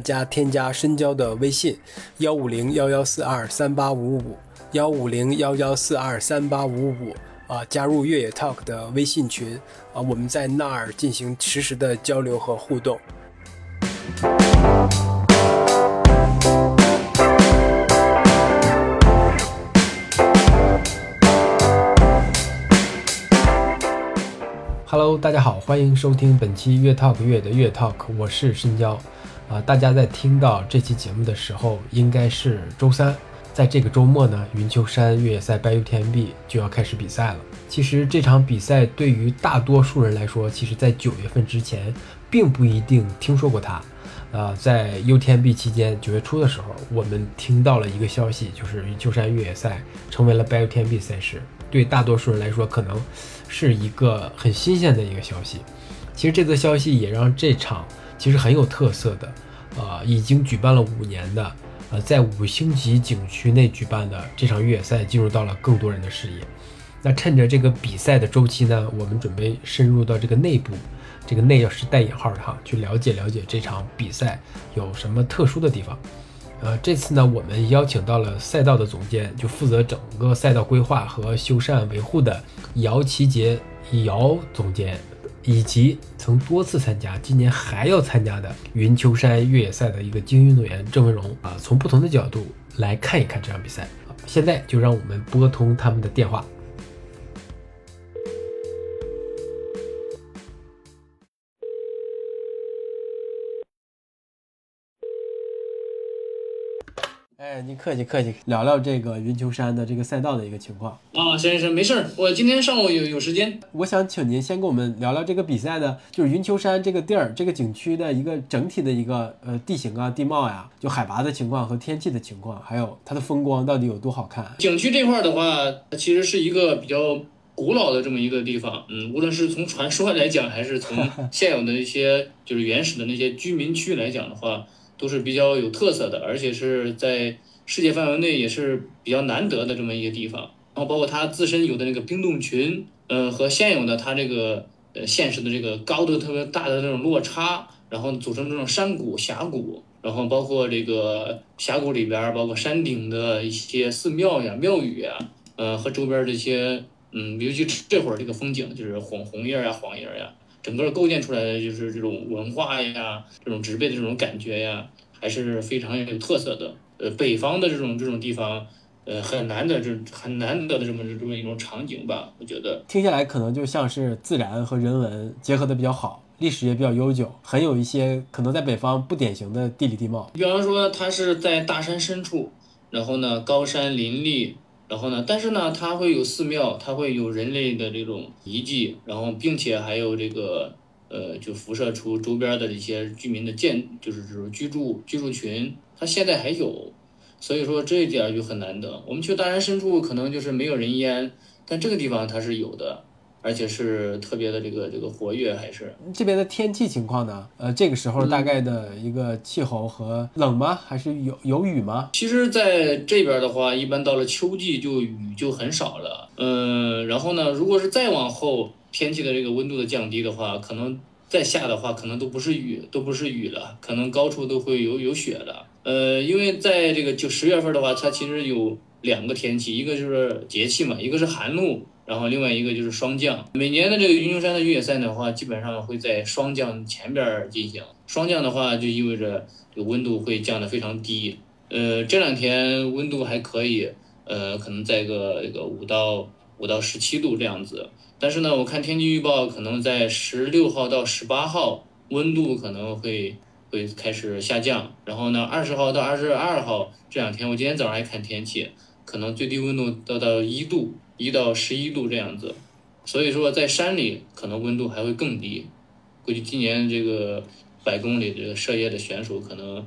家添加深交的微信幺五零幺幺四二三八五五幺五零幺幺四二三八五五啊，加入越野 Talk 的微信群啊，我们在那儿进行实时的交流和互动。Hello，大家好，欢迎收听本期越 Talk 越的越 Talk，我是深交。啊，大家在听到这期节目的时候，应该是周三。在这个周末呢，云丘山越野赛 BYUTMB 就要开始比赛了。其实这场比赛对于大多数人来说，其实在九月份之前，并不一定听说过它。呃，在 UTMB 期间，九月初的时候，我们听到了一个消息，就是云丘山越野赛成为了 BYUTMB 赛事。对大多数人来说，可能。是一个很新鲜的一个消息，其实这则消息也让这场其实很有特色的，呃，已经举办了五年的，呃，在五星级景区内举办的这场越野赛进入到了更多人的视野。那趁着这个比赛的周期呢，我们准备深入到这个内部，这个内要是带引号的哈，去了解了解这场比赛有什么特殊的地方。呃，这次呢，我们邀请到了赛道的总监，就负责整个赛道规划和修缮维护的姚奇杰姚总监，以及曾多次参加、今年还要参加的云丘山越野赛的一个精英运动员郑文荣啊，从不同的角度来看一看这场比赛。现在就让我们拨通他们的电话。哎，您客气客气，聊聊这个云丘山的这个赛道的一个情况啊，先生没事儿，我今天上午有有时间。我想请您先跟我们聊聊这个比赛的，就是云丘山这个地儿，这个景区的一个整体的一个呃地形啊、地貌呀，就海拔的情况和天气的情况，还有它的风光到底有多好看。景区这块的话，其实是一个比较古老的这么一个地方，嗯，无论是从传说来讲，还是从现有的一些就是原始的那些居民区来讲的话。都是比较有特色的，而且是在世界范围内也是比较难得的这么一个地方。然后包括它自身有的那个冰洞群，呃，和现有的它这个呃现实的这个高度特别大的那种落差，然后组成这种山谷峡谷，然后包括这个峡谷里边，包括山顶的一些寺庙呀、庙宇呀，呃，和周边这些，嗯，尤其这会儿这个风景就是红红叶呀、黄叶呀。整个构建出来的就是这种文化呀，这种植被的这种感觉呀，还是非常有特色的。呃，北方的这种这种地方，呃，很难的这很难得的这么这么一种场景吧，我觉得。听下来可能就像是自然和人文结合的比较好，历史也比较悠久，很有一些可能在北方不典型的地理地貌。比方说，它是在大山深处，然后呢，高山林立。然后呢？但是呢，它会有寺庙，它会有人类的这种遗迹，然后并且还有这个呃，就辐射出周边的这些居民的建，就是这种居住居住群，它现在还有，所以说这一点就很难得。我们去大山深处，可能就是没有人烟，但这个地方它是有的。而且是特别的这个这个活跃，还是这边的天气情况呢？呃，这个时候大概的一个气候和冷吗？还是有有雨吗？其实在这边的话，一般到了秋季就雨就很少了。呃，然后呢，如果是再往后天气的这个温度的降低的话，可能再下的话，可能都不是雨，都不是雨了，可能高处都会有有雪了。呃，因为在这个就十月份的话，它其实有两个天气，一个就是节气嘛，一个是寒露。然后另外一个就是霜降，每年的这个云丘山的越野赛的话，基本上会在霜降前边进行。霜降的话，就意味着这个温度会降得非常低。呃，这两天温度还可以，呃，可能在个这个五到五到十七度这样子。但是呢，我看天气预报，可能在十六号到十八号，温度可能会会开始下降。然后呢，二十号到二十二号这两天，我今天早上还看天气，可能最低温度到到一度。一到十一度这样子，所以说在山里可能温度还会更低。估计今年这个百公里这个涉业的选手可能，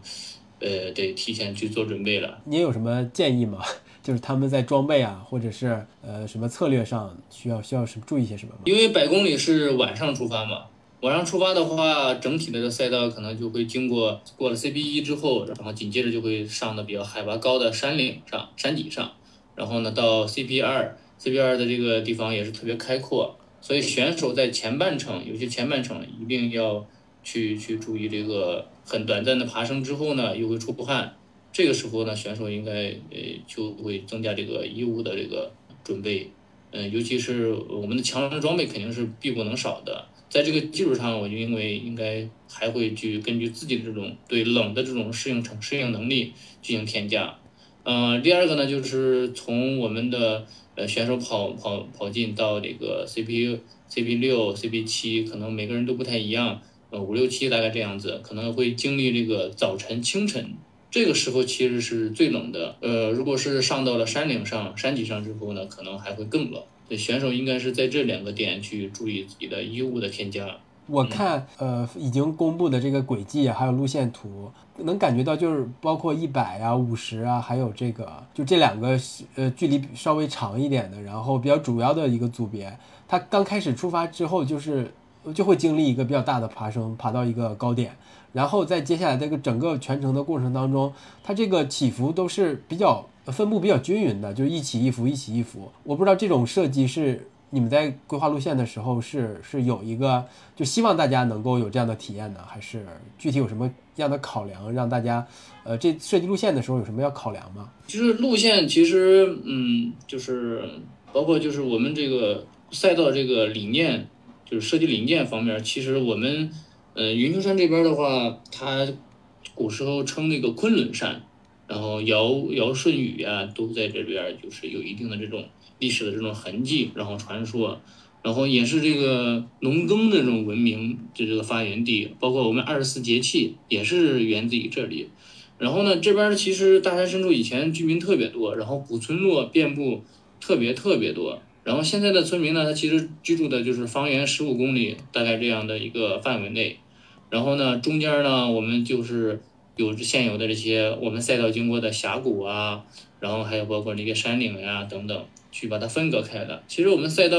呃，得提前去做准备了。您有什么建议吗？就是他们在装备啊，或者是呃什么策略上需要需要什么注意些什么吗？因为百公里是晚上出发嘛，晚上出发的话，整体的这赛道可能就会经过过了 CP 一之后，然后紧接着就会上的比较海拔高的山岭上、山脊上，然后呢到 CP 二。这边的这个地方也是特别开阔，所以选手在前半程，尤其前半程一定要去去注意这个很短暂的爬升之后呢，又会出汗，这个时候呢，选手应该呃就会增加这个衣物的这个准备，嗯，尤其是我们的强身装备肯定是必不能少的。在这个基础上，我就认为应该还会去根据自己的这种对冷的这种适应程适应能力进行添加。嗯，第二个呢，就是从我们的呃选手跑跑跑进到这个 C P U C P 六 CP 七，可能每个人都不太一样。呃，五六七大概这样子，可能会经历这个早晨清晨这个时候其实是最冷的。呃，如果是上到了山岭上山脊上之后呢，可能还会更冷。选手应该是在这两个点去注意自己的衣物的添加。我看呃已经公布的这个轨迹还有路线图，能感觉到就是包括一百啊、五十啊，还有这个就这两个呃距离稍微长一点的，然后比较主要的一个组别，它刚开始出发之后就是。就会经历一个比较大的爬升，爬到一个高点，然后在接下来这个整个全程的过程当中，它这个起伏都是比较分布比较均匀的，就是一起一伏，一起一伏。我不知道这种设计是你们在规划路线的时候是是有一个就希望大家能够有这样的体验呢，还是具体有什么样的考量让大家呃这设计路线的时候有什么要考量吗？其实路线其实嗯就是包括就是我们这个赛道这个理念。就是设计零件方面，其实我们，呃，云丘山这边的话，它古时候称那个昆仑山，然后尧尧舜禹啊，都在这边，就是有一定的这种历史的这种痕迹，然后传说，然后也是这个农耕的这种文明的这个发源地，包括我们二十四节气也是源自于这里。然后呢，这边其实大山深处以前居民特别多，然后古村落遍布特别特别多。然后现在的村民呢，他其实居住的就是方圆十五公里大概这样的一个范围内，然后呢，中间呢，我们就是有现有的这些我们赛道经过的峡谷啊，然后还有包括这些山岭呀等等，去把它分隔开的。其实我们赛道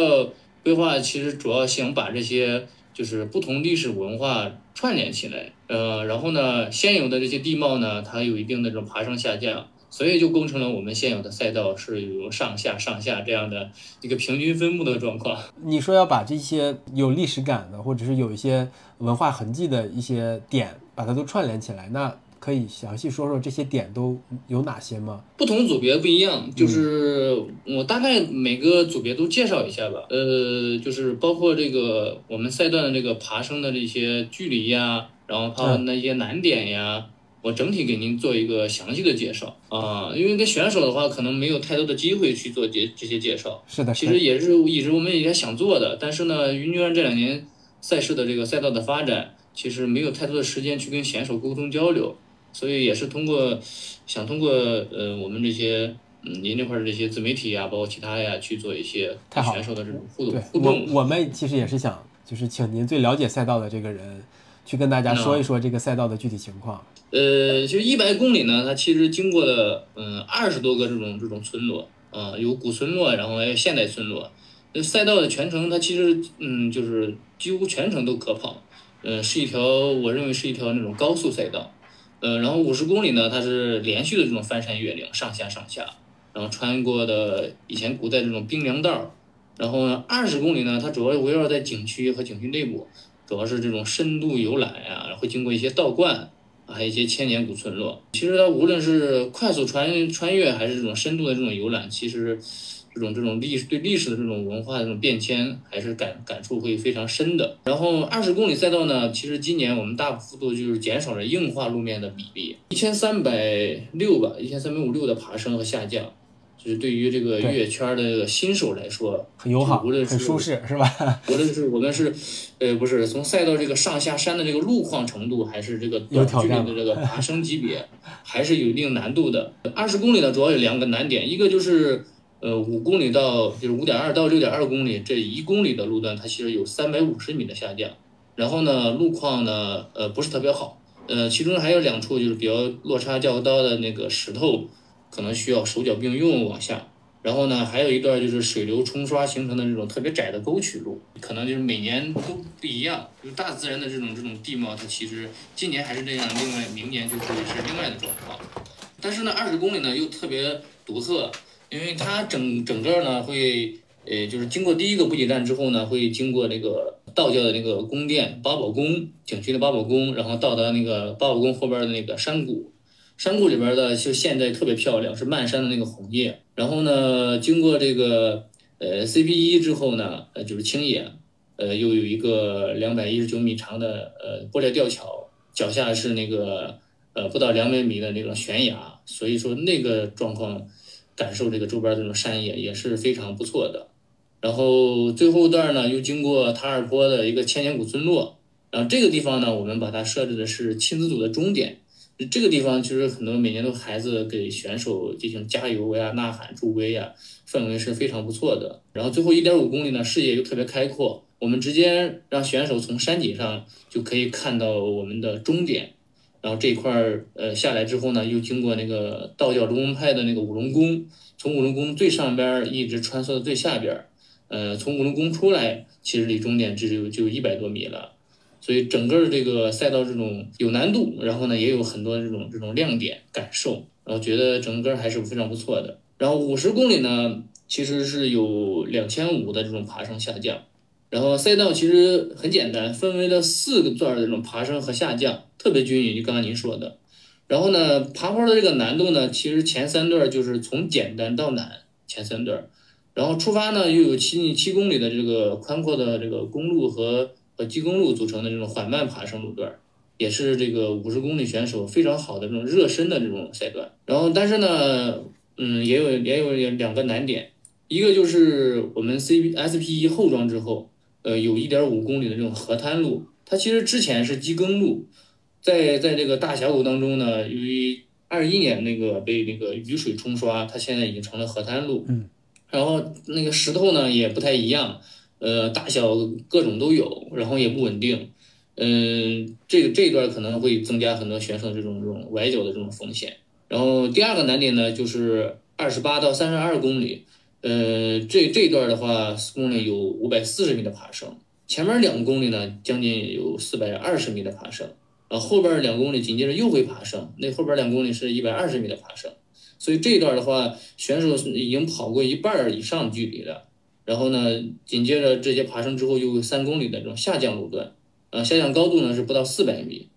规划其实主要想把这些就是不同历史文化串联起来，呃，然后呢，现有的这些地貌呢，它有一定的这种爬升下降。所以就构成了我们现有的赛道是有上下上下这样的一个平均分布的状况。你说要把这些有历史感的，或者是有一些文化痕迹的一些点，把它都串联起来，那可以详细说说这些点都有哪些吗？不同组别不一样，就是我大概每个组别都介绍一下吧。呃，就是包括这个我们赛段的这个爬升的这些距离呀，然后还有那些难点呀。我整体给您做一个详细的介绍啊，因为跟选手的话，可能没有太多的机会去做这这些介绍。是的，其实也是一直我们也想做的，但是呢，云南这两年赛事的这个赛道的发展，其实没有太多的时间去跟选手沟通交流，所以也是通过想通过呃我们这些嗯您这块的这些自媒体呀，包括其他呀去做一些选手的这种互动互动。我我们其实也是想，就是请您最了解赛道的这个人。去跟大家说一说这个赛道的具体情况。呃，其实一百公里呢，它其实经过了嗯二十多个这种这种村落啊，有古村落，然后还有现代村落。那赛道的全程，它其实嗯就是几乎全程都可跑，嗯，是一条我认为是一条那种高速赛道。呃，然后五十公里呢，它是连续的这种翻山越岭，上下上下，然后穿过的以前古代这种冰凉道。然后呢，二十公里呢，它主要围绕在景区和景区内部。主要是这种深度游览呀，会经过一些道观，还有一些千年古村落。其实它无论是快速穿穿越，还是这种深度的这种游览，其实这种这种历史对历史的这种文化的这种变迁，还是感感触会非常深的。然后二十公里赛道呢，其实今年我们大幅度就是减少了硬化路面的比例，一千三百六吧，一千三百五六的爬升和下降。就是对于这个越野圈的新手来说，很友好，无论很舒适，是吧？无论是我们是，呃，不是从赛道这个上下山的这个路况程度，还是这个短距离的这个爬升级别，还是有一定难度的。二十公里呢，主要有两个难点，一个就是呃五公里到就是五点二到六点二公里这一公里的路段，它其实有三百五十米的下降，然后呢路况呢呃不是特别好，呃其中还有两处就是比较落差较高的那个石头。可能需要手脚并用往下，然后呢，还有一段就是水流冲刷形成的这种特别窄的沟渠路，可能就是每年都不一样。就大自然的这种这种地貌，它其实今年还是这样，另外明年就会是另外的状况。但是呢，二十公里呢又特别独特，因为它整整个呢会，呃，就是经过第一个补给站之后呢，会经过那个道教的那个宫殿八宝宫景区的八宝宫，然后到达那个八宝宫后边的那个山谷，山谷里边的就现在特别漂亮，是漫山的那个红叶。然后呢，经过这个呃 CP 一之后呢，呃就是青野，呃又有一个两百一十九米长的呃玻璃吊桥，脚下是那个呃不到两百米的那种悬崖，所以说那个状况感受这个周边这种山野也是非常不错的。然后最后段呢，又经过塔尔坡的一个千年古村落，然后这个地方呢，我们把它设置的是亲子组的终点。这个地方其实很多每年都孩子给选手进行加油呀、呐喊助威呀，氛围是非常不错的。然后最后一点五公里呢，视野又特别开阔，我们直接让选手从山顶上就可以看到我们的终点。然后这一块儿呃下来之后呢，又经过那个道教龙门派的那个五龙宫，从五龙宫最上边一直穿梭到最下边。呃，从五龙宫出来，其实离终点只有就一百多米了，所以整个这个赛道这种有难度，然后呢也有很多这种这种亮点感受，然后觉得整个还是非常不错的。然后五十公里呢，其实是有两千五的这种爬升下降，然后赛道其实很简单，分为了四个段儿的这种爬升和下降，特别均匀，就刚刚您说的。然后呢，爬坡的这个难度呢，其实前三段就是从简单到难，前三段。然后出发呢，又有七七公里的这个宽阔的这个公路和和机公路组成的这种缓慢爬升路段，也是这个五十公里选手非常好的这种热身的这种赛段。然后，但是呢，嗯，也有也有两个难点，一个就是我们 C S P 一后装之后，呃，有一点五公里的这种河滩路，它其实之前是机耕路，在在这个大峡谷当中呢，由于二一年那个被那个雨水冲刷，它现在已经成了河滩路。嗯。然后那个石头呢也不太一样，呃，大小各种都有，然后也不稳定，嗯，这个这一段可能会增加很多选手这种这种崴脚的这种风险。然后第二个难点呢就是二十八到三十二公里，呃，这这一段的话，四公里有五百四十米的爬升，前面两公里呢将近有四百二十米的爬升，然后后边两公里紧接着又会爬升，那后边两公里是一百二十米的爬升。所以这一段的话，选手已经跑过一半以上距离了。然后呢，紧接着这些爬升之后，又有三公里的这种下降路段，呃，下降高度呢是不到四百米。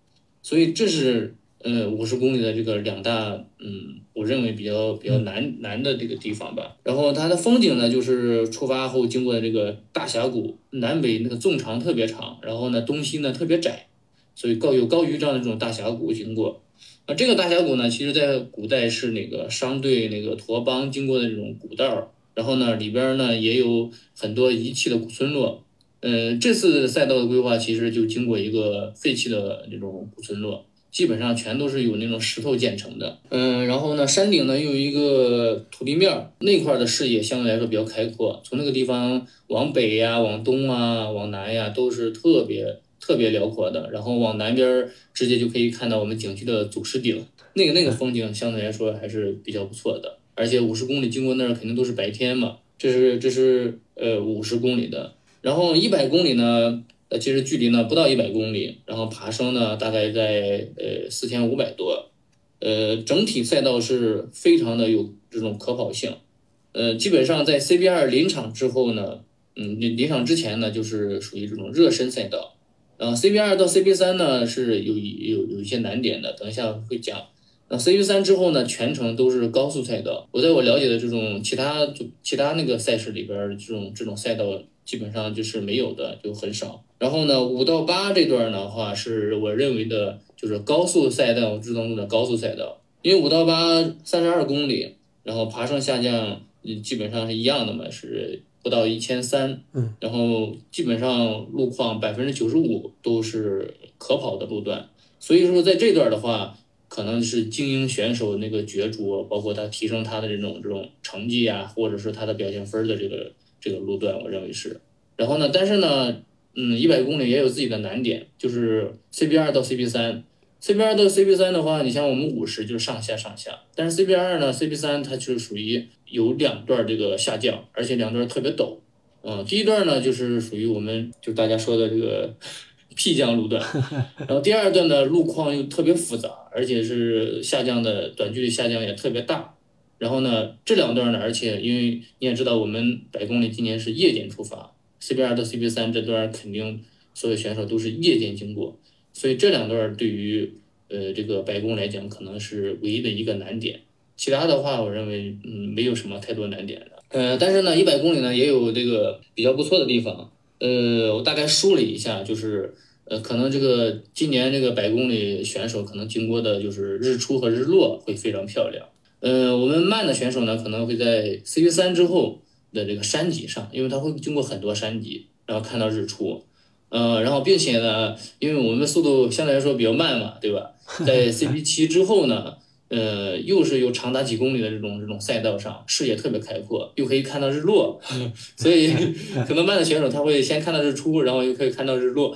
所以这是呃五十公里的这个两大，嗯，我认为比较比较难难的这个地方吧。然后它的风景呢，就是出发后经过的这个大峡谷，南北那个纵长特别长，然后呢东西呢特别窄，所以高有高于这样的这种大峡谷经过。啊，这个大峡谷呢，其实在古代是那个商队那个驼帮经过的这种古道，然后呢里边呢也有很多遗弃的古村落。嗯，这次赛道的规划其实就经过一个废弃的那种古村落，基本上全都是有那种石头建成的。嗯，然后呢山顶呢又有一个土地面，那块的视野相对来说比较开阔，从那个地方往北呀、往东啊、往南呀都是特别。特别辽阔的，然后往南边直接就可以看到我们景区的祖师顶，那个那个风景相对来说还是比较不错的。而且五十公里经过那儿肯定都是白天嘛，这是这是呃五十公里的，然后一百公里呢，呃其实距离呢不到一百公里，然后爬升呢大概在呃四千五百多，呃整体赛道是非常的有这种可跑性，呃基本上在 CB 二临场之后呢，嗯临临场之前呢就是属于这种热身赛道。呃，CB 二到 CB 三呢是有有有一些难点的，等一下会讲。那 CB 三之后呢，全程都是高速赛道。我在我了解的这种其他就其他那个赛事里边，这种这种赛道基本上就是没有的，就很少。然后呢，五到八这段的话，是我认为的就是高速赛道之中的高速赛道，因为五到八三十二公里，然后爬升下降基本上是一样的嘛，是。不到一千三，嗯，然后基本上路况百分之九十五都是可跑的路段，所以说在这段的话，可能是精英选手那个角逐，包括他提升他的这种这种成绩啊，或者是他的表现分的这个这个路段，我认为是。然后呢，但是呢，嗯，一百公里也有自己的难点，就是 CB 二到 CB 三，CB 二到 CB 三的话，你像我们五十就是上下上下，但是 CB 二呢，CB 三它就是属于。有两段这个下降，而且两段特别陡，嗯，第一段呢就是属于我们就大家说的这个 僻江路段，然后第二段的路况又特别复杂，而且是下降的短距离下降也特别大，然后呢这两段呢，而且因为你也知道我们百公里今年是夜间出发，，C B R 到 CB 三这段肯定所有选手都是夜间经过，所以这两段对于呃这个白宫来讲可能是唯一的一个难点。其他的话，我认为嗯没有什么太多难点的。呃，但是呢，一百公里呢也有这个比较不错的地方。呃，我大概梳理一下，就是呃可能这个今年这个百公里选手可能经过的就是日出和日落会非常漂亮。呃，我们慢的选手呢可能会在 CP 三之后的这个山脊上，因为它会经过很多山脊，然后看到日出。呃，然后并且呢，因为我们速度相对来说比较慢嘛，对吧？在 CB 七之后呢。呃，又是有长达几公里的这种这种赛道上，视野特别开阔，又可以看到日落，所以 可能慢的选手他会先看到日出，然后又可以看到日落。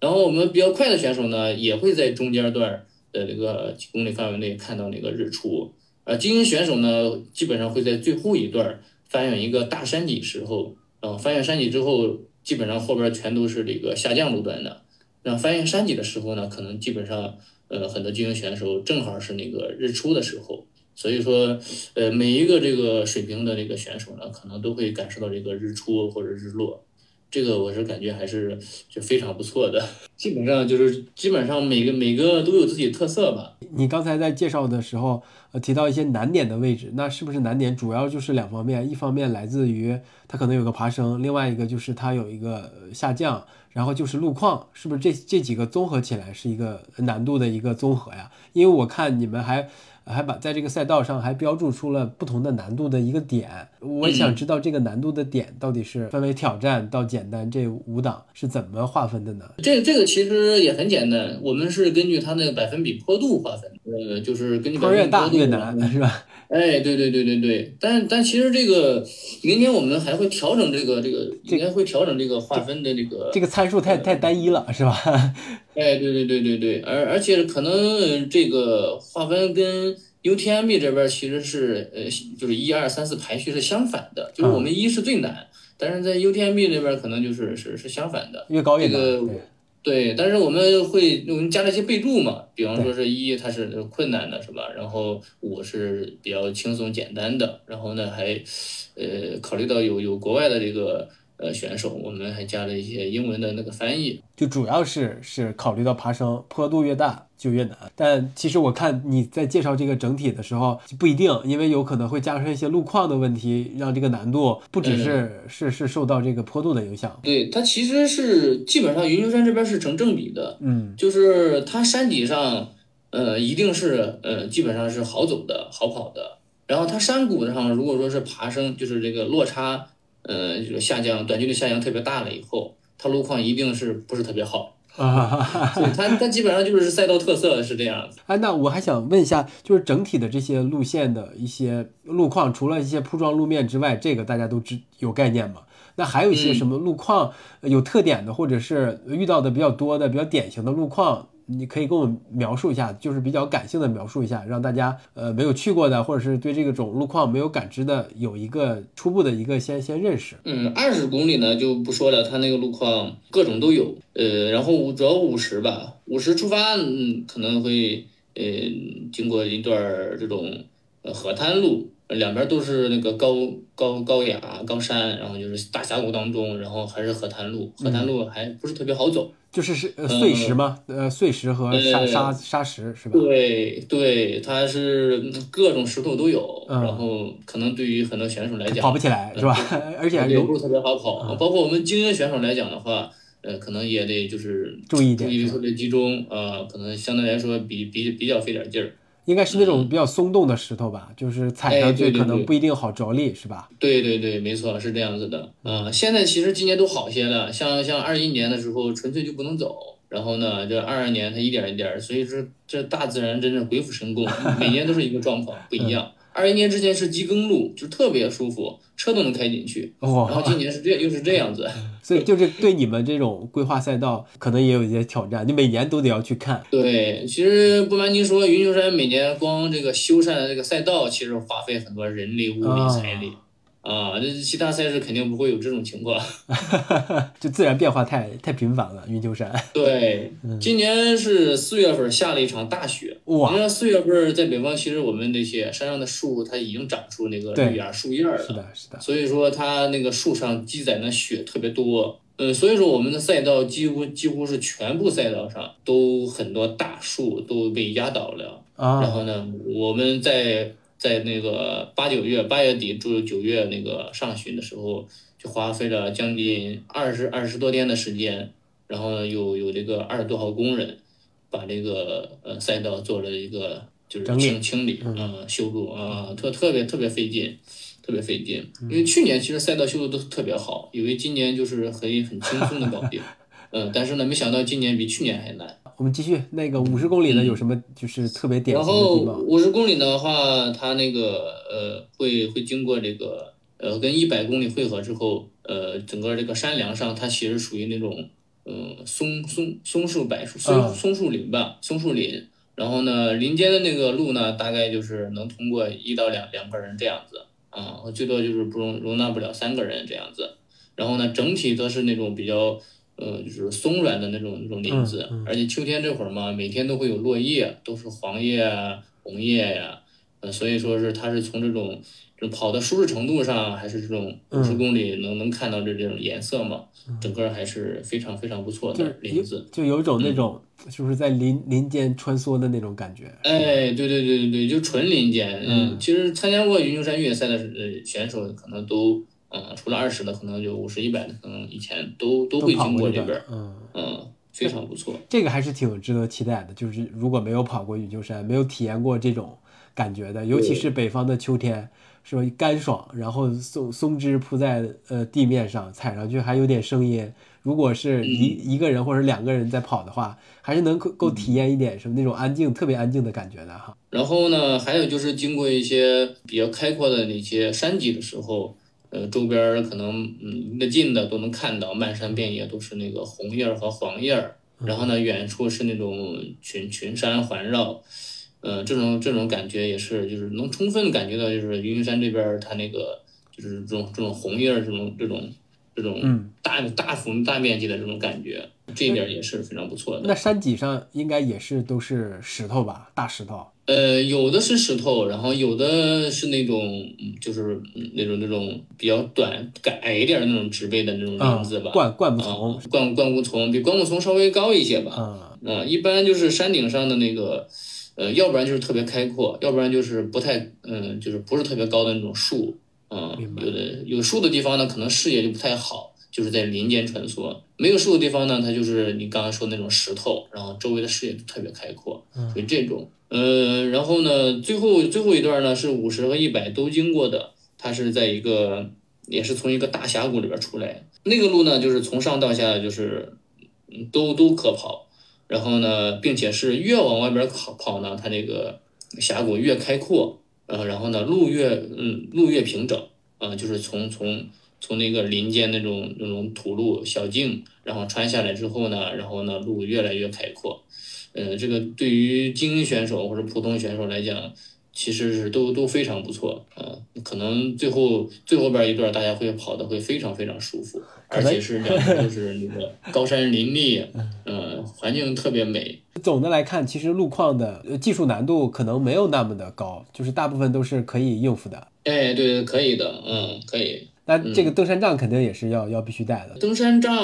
然后我们比较快的选手呢，也会在中间段的这个几公里范围内看到那个日出。呃，精英选手呢，基本上会在最后一段翻越一个大山脊时候，然后翻越山脊之后，基本上后边全都是这个下降路段的。那翻越山脊的时候呢，可能基本上。呃，很多精英选手正好是那个日出的时候，所以说，呃，每一个这个水平的这个选手呢，可能都会感受到这个日出或者日落，这个我是感觉还是就非常不错的。基本上就是基本上每个每个都有自己特色吧。你刚才在介绍的时候，呃，提到一些难点的位置，那是不是难点主要就是两方面？一方面来自于它可能有个爬升，另外一个就是它有一个下降。然后就是路况，是不是这这几个综合起来是一个难度的一个综合呀？因为我看你们还还把在这个赛道上还标注出了不同的难度的一个点，我想知道这个难度的点到底是分为挑战到简单这五档是怎么划分的呢？这这个其实也很简单，我们是根据它那个百分比坡度划分，呃，就是根据坡越大越难，是吧？哎，对对对对对，但但其实这个明年我们还会调整这个这个，应该会调整这个划分的这个这个参数太太单一了，是吧？哎，对对对对对，而而且可能这个划分跟 UTMB 这边其实是呃，就是一二三四排序是相反的，就是我们一是最难，但是在 UTMB 这边可能就是是是相反的，越高越难。对，但是我们会我们加了一些备注嘛，比方说是一它是困难的，是吧？然后五是比较轻松简单的，然后呢还，呃，考虑到有有国外的这个。呃，选手我们还加了一些英文的那个翻译，就主要是是考虑到爬升坡度越大就越难。但其实我看你在介绍这个整体的时候不一定，因为有可能会加上一些路况的问题，让这个难度不只是是是受到这个坡度的影响。对，它其实是基本上云丘山这边是成正比的，嗯，就是它山底上，呃，一定是呃基本上是好走的好跑的，然后它山谷上如果说是爬升，就是这个落差。呃，就是下降，短距离下降特别大了以后，它路况一定是不是特别好 啊？对，它它基本上就是赛道特色是这样子。哎，那我还想问一下，就是整体的这些路线的一些路况，除了一些铺装路面之外，这个大家都知有概念吗？那还有一些什么路况有特点的，或者是遇到的比较多的、比较典型的路况？你可以跟我描述一下，就是比较感性的描述一下，让大家呃没有去过的，或者是对这个种路况没有感知的，有一个初步的一个先先认识。嗯，二十公里呢就不说了，它那个路况各种都有。呃，然后主要五十吧，五十出发嗯可能会呃经过一段这种呃河滩路，两边都是那个高高高雅高山，然后就是大峡谷当中，然后还是河滩路，河滩路还不是特别好走。就是是碎石吗？呃，碎石和沙沙沙石是吧？对对，它是各种石头都有，然后可能对于很多选手来讲跑不起来是吧？而且也不是特别好跑。包括我们精英选手来讲的话，呃，可能也得就是注意点，注意力特别集中啊，可能相对来说比比比较费点劲儿。应该是那种比较松动的石头吧，就是踩上去可能不一定好着力，是吧？对对对，没错，是这样子的。嗯，现在其实今年都好些了，像像二一年的时候纯粹就不能走，然后呢，这二二年它一点一点，所以说这大自然真是鬼斧神工，每年都是一个状况不一样。二一年之前是机耕路，就特别舒服，车都能开进去。然后今年是这又是这样子，所以就是对你们这种规划赛道，可能也有一些挑战。你每年都得要去看。对，其实不瞒您说，云丘山每年光这个修缮的这个赛道，其实花费很多人力、物力、财力。啊，这其他赛事肯定不会有这种情况。就自然变化太太频繁了，云丘山。对，今年是四月份下了一场大雪。哇！你看四月份在北方，其实我们那些山上的树，它已经长出那个绿芽树叶了。是的，是的。所以说它那个树上积攒的雪特别多。呃，所以说我们的赛道几乎几乎是全部赛道上都很多大树都被压倒了。啊。然后呢，我们在。在那个八九月八月底至九月那个上旬的时候，就花费了将近二十二十多天的时间，然后有有这个二十多号工人，把这个呃赛道做了一个就是清清理啊修路啊，特特别特别费劲，特别费劲。因为去年其实赛道修的都特别好，以为今年就是可以很轻松的搞定，嗯，但是呢，没想到今年比去年还难。我们继续那个五十公里呢，有什么就是特别点？然后五十公里的话，它那个呃会会经过这个呃跟一百公里汇合之后，呃整个这个山梁上它其实属于那种嗯松松松树柏树松松树林吧，松树林。然后呢，林间的那个路呢，大概就是能通过一到两两个人这样子啊，最多就是不容容纳不了三个人这样子。然后呢，整体都是那种比较。呃，就是松软的那种那种林子，而且秋天这会儿嘛，每天都会有落叶，都是黄叶啊、红叶呀，呃，所以说是它是从这种就跑的舒适程度上，还是这种五十公里能能看到这这种颜色嘛，整个还是非常非常不错的林子，就有一种那种就是在林林间穿梭的那种感觉。哎，对对对对对，就纯林间。嗯，其实参加过云丘山越野赛的呃选手可能都。嗯，除了二十的，可能就五十、一百的，可能以前都都会经过这边，嗯嗯，非常不错。这个还是挺值得期待的，就是如果没有跑过云丘山，没有体验过这种感觉的，尤其是北方的秋天，是吧？干爽，然后松松枝铺在呃地面上，踩上去还有点声音。如果是一一个人或者两个人在跑的话，还是能够够体验一点什么那种安静、特别安静的感觉的哈。然后呢，还有就是经过一些比较开阔的那些山脊的时候。呃，周边可能嗯离得近的都能看到，漫山遍野都是那个红叶和黄叶儿，然后呢，远处是那种群群山环绕，呃，这种这种感觉也是，就是能充分感觉到，就是云云山这边它那个就是这种这种红叶儿，这种这种这种大大幅大面积的这种感觉，这一点也是非常不错的。那山脊上应该也是都是石头吧，大石头。呃，有的是石头，然后有的是那种，就是那种那种比较短、矮一点的那种植被的那种林子吧。灌灌木丛，灌灌木丛比灌木丛稍微高一些吧。嗯，一般就是山顶上的那个，呃，要不然就是特别开阔，要不然就是不太，嗯，就是不是特别高的那种树。嗯，有的有树的地方呢，可能视野就不太好，就是在林间穿梭；没有树的地方呢，它就是你刚刚说那种石头，然后周围的视野就特别开阔。所以这种。呃，然后呢，最后最后一段呢是五十和一百都经过的，它是在一个也是从一个大峡谷里边出来，那个路呢就是从上到下就是都都可跑，然后呢，并且是越往外边跑跑呢，它那个峡谷越开阔，呃，然后呢路越嗯路越平整，啊，就是从从从那个林间那种那种土路小径，然后穿下来之后呢，然后呢路越来越开阔。呃，这个对于精英选手或者普通选手来讲，其实是都都非常不错啊。可能最后最后边一段大家会跑的会非常非常舒服，而且是两边都是那个高山林立，嗯，环境特别美。总的来看，其实路况的技术难度可能没有那么的高，就是大部分都是可以应付的。哎，对，可以的，嗯，可以。那这个登山杖肯定也是要要必须带的。登山杖，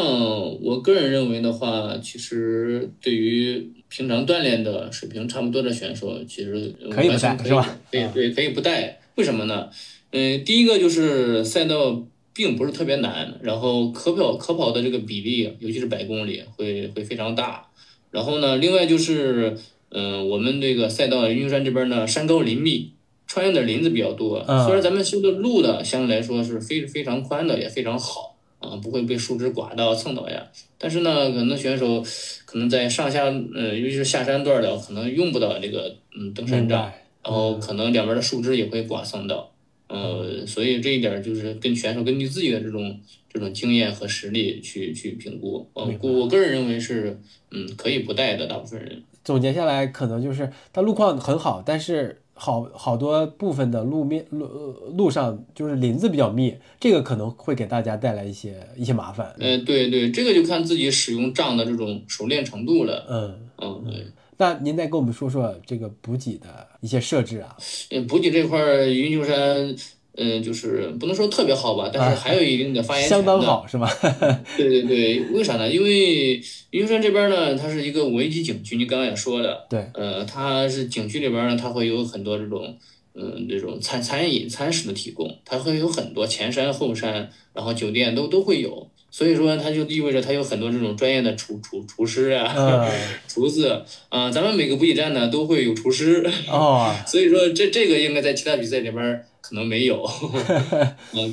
我个人认为的话，其实对于平常锻炼的水平差不多的选手，其实可以不带，是吧？对对，可以不带。为什么呢？嗯，第一个就是赛道并不是特别难，然后可跑可跑的这个比例，尤其是百公里会会非常大。然后呢，另外就是，嗯，我们这个赛道云丘山这边呢，山高林密。穿越的林子比较多，虽然咱们修的路呢相对来说是非非常宽的，也非常好啊，不会被树枝刮到蹭到呀。但是呢，可能选手可能在上下，呃，尤其是下山段的，可能用不到这个嗯登山杖，然后可能两边的树枝也会刮蹭到，呃，所以这一点就是跟选手根据自己的这种这种经验和实力去去评估。我我个人认为是，嗯，可以不带的，大部分人。总结下来，可能就是它路况很好，但是。好好多部分的路面路呃路上就是林子比较密，这个可能会给大家带来一些一些麻烦。呃，对对，这个就看自己使用杖的这种熟练程度了。嗯，嗯，对。那您再跟我们说说这个补给的一些设置啊？呃，补给这块儿，云丘山，嗯，就是不能说特别好吧，但是还有一定的发言权的。相当好是吗？对对对，为啥呢？因为云丘山这边呢，它是一个五 A 级景区，你刚刚也说了，对，呃，它是景区里边呢，它会有很多这种，嗯，这种餐餐饮餐食的提供，它会有很多前山后山，然后酒店都都会有。所以说，它就意味着它有很多这种专业的厨厨厨师啊，厨子啊，咱们每个补给站呢都会有厨师哦。所以说，这这个应该在其他比赛里边可能没有 啊，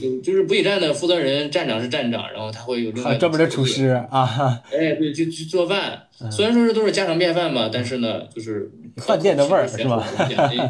就就是补给站的负责人，站长是站长，然后他会有另外专门的厨师啊。哎，对，就去做饭，虽然说是都是家常便饭吧，但是呢，就是饭店的味儿是吧？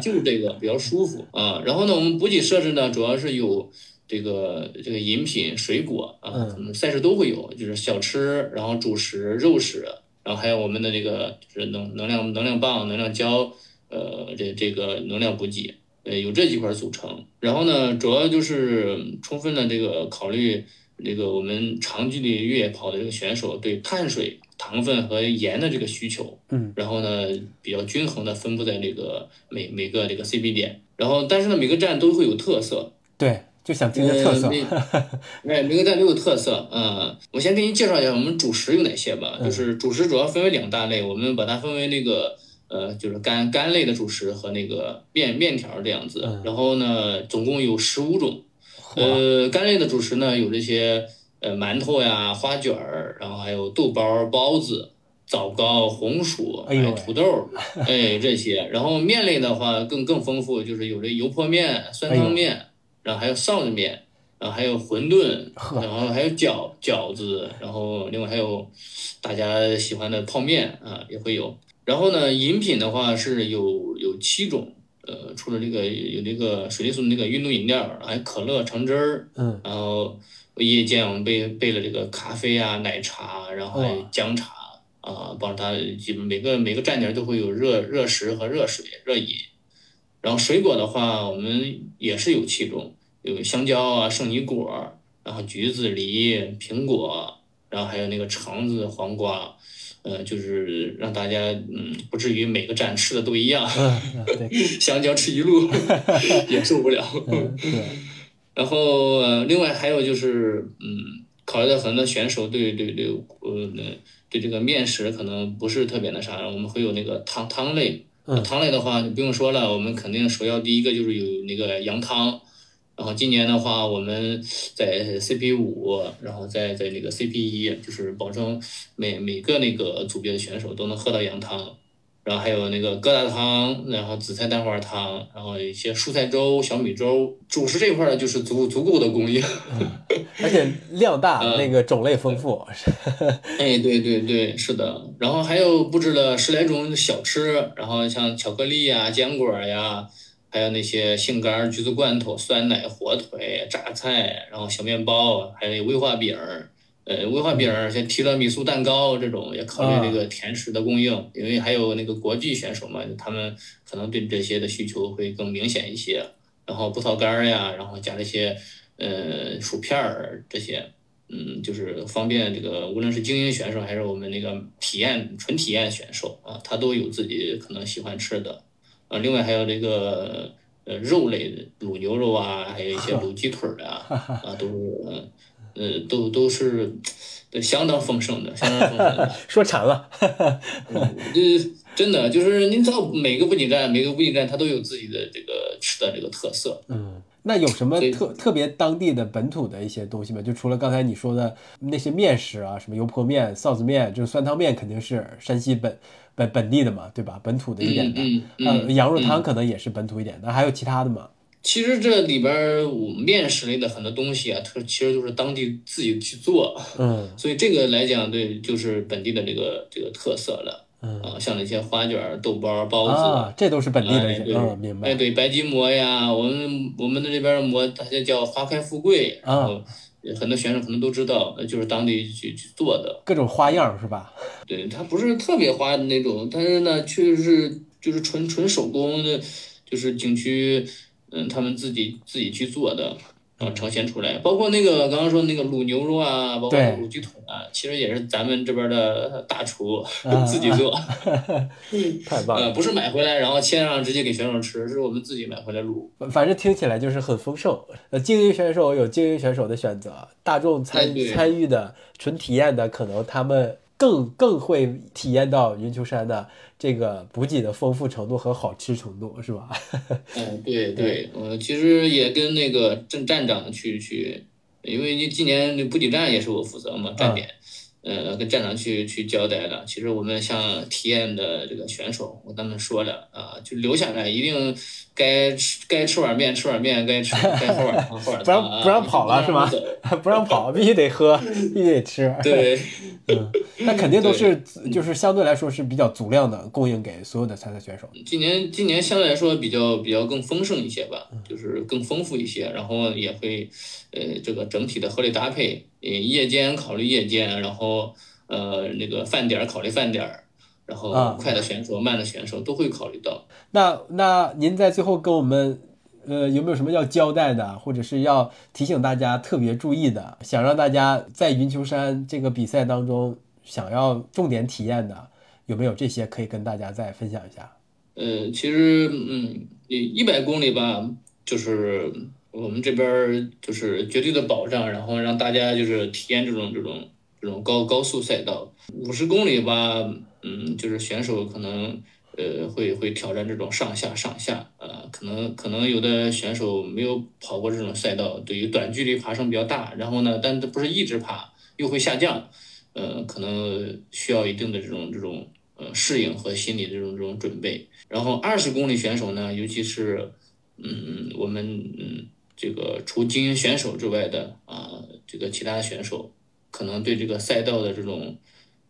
就是这个比较舒服啊。然后呢，我们补给设置呢，主要是有。这个这个饮品、水果啊，可能赛事都会有，就是小吃，然后主食、肉食，然后还有我们的这个就是能能量能量棒、能量胶，呃，这这个能量补给，呃，有这几块组成。然后呢，主要就是充分的这个考虑这个我们长距离越野跑的这个选手对碳水、糖分和盐的这个需求，嗯，然后呢，比较均衡的分布在这个每每个这个 CB 点，然后但是呢，每个站都会有特色，对。就想听听特色，哎，每个蛋都有特色。嗯，我先给你介绍一下我们主食有哪些吧。就是主食主要分为两大类，我们把它分为那个呃，就是干干类的主食和那个面面条这样子。然后呢，总共有十五种。呃，干类的主食呢有这些呃馒头呀、花卷儿，然后还有豆包、包子、枣糕、红薯、哎土豆，哎这些。然后面类的话更更丰富，就是有这油泼面、酸汤面。然后还有臊子面，然后还有馄饨，然后还有饺饺子，然后另外还有大家喜欢的泡面啊也会有。然后呢，饮品的话是有有七种，呃，除了这个有这个水利素的那个运动饮料，还有可乐、橙汁儿，嗯，然后夜间我们备备了这个咖啡啊、奶茶，然后姜茶啊，帮助他基本每个每个站点都会有热热食和热水、热饮。然后水果的话，我们也是有七种，有香蕉啊、圣女果，然后橘子、梨、苹果，然后还有那个橙子、黄瓜，呃，就是让大家嗯不至于每个站吃的都一样，香蕉吃一路 也受不了。然后呃，另外还有就是嗯，考虑到很多选手对对对呃对这个面食可能不是特别那啥，我们会有那个汤汤类。汤类的话就不用说了，我们肯定首要第一个就是有那个羊汤，然后今年的话我们在 CP 五，然后在在那个 CP 一，就是保证每每个那个组别的选手都能喝到羊汤。然后还有那个疙瘩汤，然后紫菜蛋花汤，然后一些蔬菜粥、小米粥，主食这一块呢就是足足够的供应，而且量大，那个种类丰富。哎，对对对，是的。然后还有布置了十来种小吃，然后像巧克力呀、坚果呀，还有那些杏干、橘子罐头、酸奶、火腿、榨菜，然后小面包，还有威化饼。呃，威化饼像提拉米苏蛋糕这种，也考虑这个甜食的供应，因为还有那个国际选手嘛，他们可能对这些的需求会更明显一些。然后葡萄干呀，然后加这些呃薯片儿这些，嗯，就是方便这个无论是精英选手还是我们那个体验纯体验选手啊，他都有自己可能喜欢吃的。啊，另外还有这个呃肉类的卤牛肉啊，还有一些 卤鸡腿儿啊，啊都是。呃，都都是相当丰盛的，相当丰盛的。说馋了，这真的就是您知道，每个补给站，每个补给站它都有自己的这个吃的这个特色。嗯，那有什么特特别当地的本土的一些东西吗？就除了刚才你说的那些面食啊，什么油泼面、臊子面，就是酸汤面，肯定是山西本本本地的嘛，对吧？本土的一点的。嗯嗯。羊肉汤可能也是本土一点的，还有其他的吗？其实这里边我面食类的很多东西啊，它其实就是当地自己去做，嗯，所以这个来讲，对，就是本地的这个这个特色了，嗯啊，像那些花卷、豆包、包子，这都是本地的，嗯，明白。哎，对，白吉馍呀，我们我们的这边馍，大家叫花开富贵，然后很多选手可能都知道，就是当地去去做的，各种花样是吧？对，它不是特别花的那种，但是呢，确实是就是纯纯手工的。就是景区，嗯，他们自己自己去做的。然后呈现出来，包括那个刚刚说那个卤牛肉啊，包括卤鸡腿啊，其实也是咱们这边的大厨 自己做，太棒了。呃，不是买回来然后切上直接给选手吃，是我们自己买回来卤。反正听起来就是很丰盛。呃，精英选手有精英选手的选择，大众参参与的纯体验的，可能他们更更会体验到云丘山的。这个补给的丰富程度和好吃程度是吧？嗯，对对，我，其实也跟那个站站长去去，因为你今年那补给站也是我负责嘛，站点。呃，跟站长去去交代了。其实我们像体验的这个选手，我跟他们说了啊，就留下来，一定该吃该吃碗面吃碗面，该吃该喝碗汤喝碗汤，不让不让跑了是吗？不让跑，必须得喝，必须得吃。对，嗯，那肯定都是就是相对来说是比较足量的供应给所有的参赛选手。今年今年相对来说比较比较更丰盛一些吧，就是更丰富一些，然后也会呃这个整体的合理搭配。呃，夜间考虑夜间，然后呃，那个饭点儿考虑饭点儿，然后快的选手、慢的选手都会考虑到。那那您在最后跟我们，呃，有没有什么要交代的，或者是要提醒大家特别注意的，想让大家在云丘山这个比赛当中想要重点体验的，有没有这些可以跟大家再分享一下？呃，其实嗯，一百公里吧，就是。我们这边就是绝对的保障，然后让大家就是体验这种这种这种高高速赛道。五十公里吧，嗯，就是选手可能呃会会挑战这种上下上下，呃，可能可能有的选手没有跑过这种赛道，对于短距离爬升比较大，然后呢，但不是一直爬，又会下降，呃，可能需要一定的这种这种呃适应和心理这种这种准备。然后二十公里选手呢，尤其是嗯我们嗯。这个除精英选手之外的啊，这个其他选手可能对这个赛道的这种，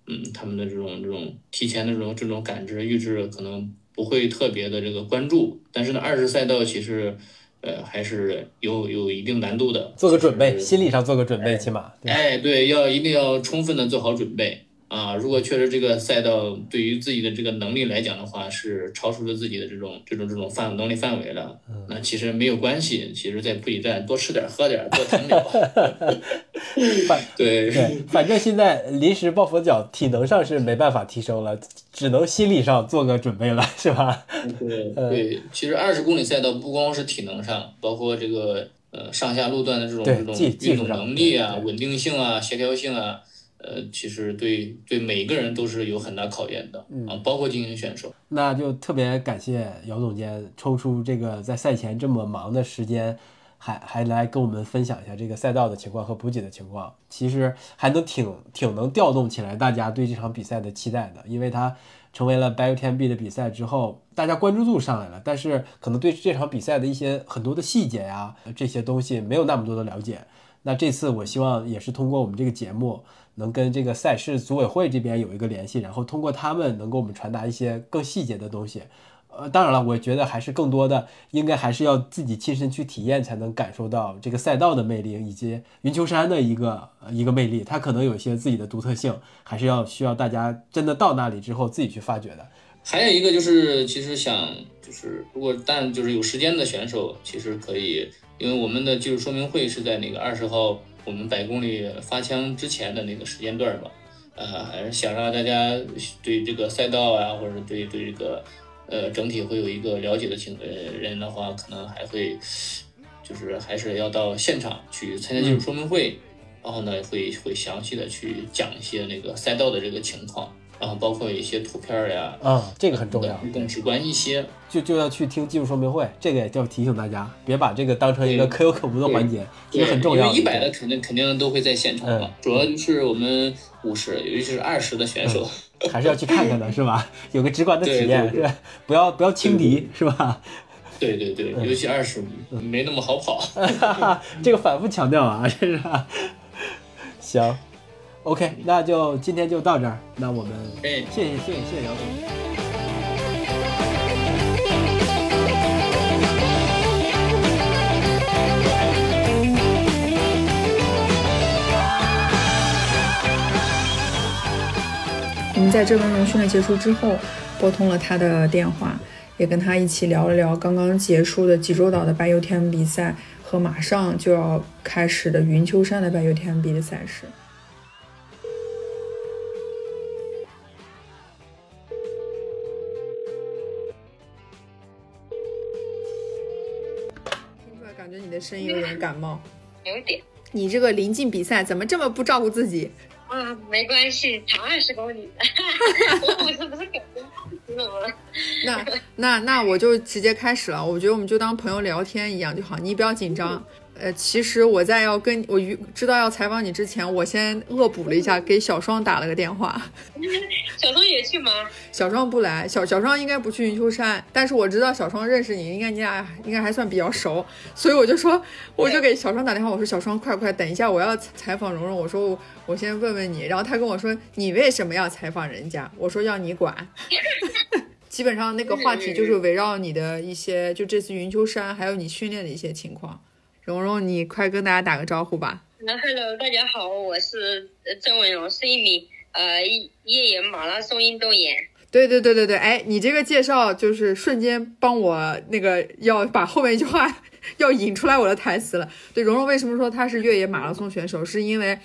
嗯，他们的这种这种提前的这种这种感知预知可能不会特别的这个关注，但是呢，二十赛道其实，呃，还是有有一定难度的，做个准备，心理上做个准备，起码，哎，对，要一定要充分的做好准备。啊，如果确实这个赛道对于自己的这个能力来讲的话，是超出了自己的这种这种这种范能力范围了，那其实没有关系。其实，在补给站多吃点，喝点，多停留。反对对，反正现在临时抱佛脚，体能上是没办法提升了，只能心理上做个准备了，是吧？对对，其实二十公里赛道不光是体能上，包括这个呃上下路段的这种这种运动能力啊、稳定性啊、协调性啊。呃，其实对对每一个人都是有很大考验的啊，包括精英选手。那就特别感谢姚总监抽出这个在赛前这么忙的时间，还还来跟我们分享一下这个赛道的情况和补给的情况。其实还能挺挺能调动起来大家对这场比赛的期待的，因为它成为了白油天币的比赛之后，大家关注度上来了，但是可能对这场比赛的一些很多的细节呀这些东西没有那么多的了解。那这次我希望也是通过我们这个节目。能跟这个赛事组委会这边有一个联系，然后通过他们能给我们传达一些更细节的东西。呃，当然了，我觉得还是更多的应该还是要自己亲身去体验，才能感受到这个赛道的魅力以及云丘山的一个一个魅力。它可能有一些自己的独特性，还是要需要大家真的到那里之后自己去发掘的。还有一个就是，其实想就是如果但就是有时间的选手，其实可以，因为我们的技术说明会是在那个二十号。我们百公里发枪之前的那个时间段吧，呃，还是想让大家对这个赛道啊，或者对对这个呃整体会有一个了解的情呃人的话，可能还会就是还是要到现场去参加技术说明会，然后呢会会详细的去讲一些那个赛道的这个情况。然后包括一些图片呀，啊，这个很重要，更直观一些。就就要去听技术说明会，这个也要提醒大家，别把这个当成一个可有可无的环节，这个很重要。因为一百的肯定肯定都会在现场嘛，主要就是我们五十，尤其是二十的选手，还是要去看看的，是吧？有个直观的体验，是吧？不要不要轻敌，是吧？对对对，尤其二十没那么好跑，这个反复强调啊，这是。行。OK，那就今天就到这儿。那我们，谢谢谢谢谢谢姚总。我们在这轮轮训练结束之后，拨通了他的电话，也跟他一起聊了聊刚刚结束的济州岛的白油 TMB 比赛和马上就要开始的云丘山的白油 TMB 的赛事。声音有点感冒。有点。你这个临近比赛，怎么这么不照顾自己？啊，没关系，长二十公里的，我五十不是感觉死了吗？那那那我就直接开始了。我觉得我们就当朋友聊天一样就好，你不要紧张。呃，其实我在要跟我知道要采访你之前，我先恶补了一下，给小双打了个电话。小双也去吗？小双不来，小小双应该不去云丘山。但是我知道小双认识你，应该你俩应该还算比较熟，所以我就说，我就给小双打电话，我说小双快快，等一下我要采访蓉蓉，我说我先问问你。然后他跟我说，你为什么要采访人家？我说要你管。基本上那个话题就是围绕你的一些，就这次云丘山，还有你训练的一些情况。蓉蓉，你快跟大家打个招呼吧。Hello，大家好，我是郑文荣，是一名呃越野马拉松运动员。对对对对对，哎，你这个介绍就是瞬间帮我那个要把后面一句话 要引出来我的台词了。对，蓉蓉为什么说她是越野马拉松选手？是因为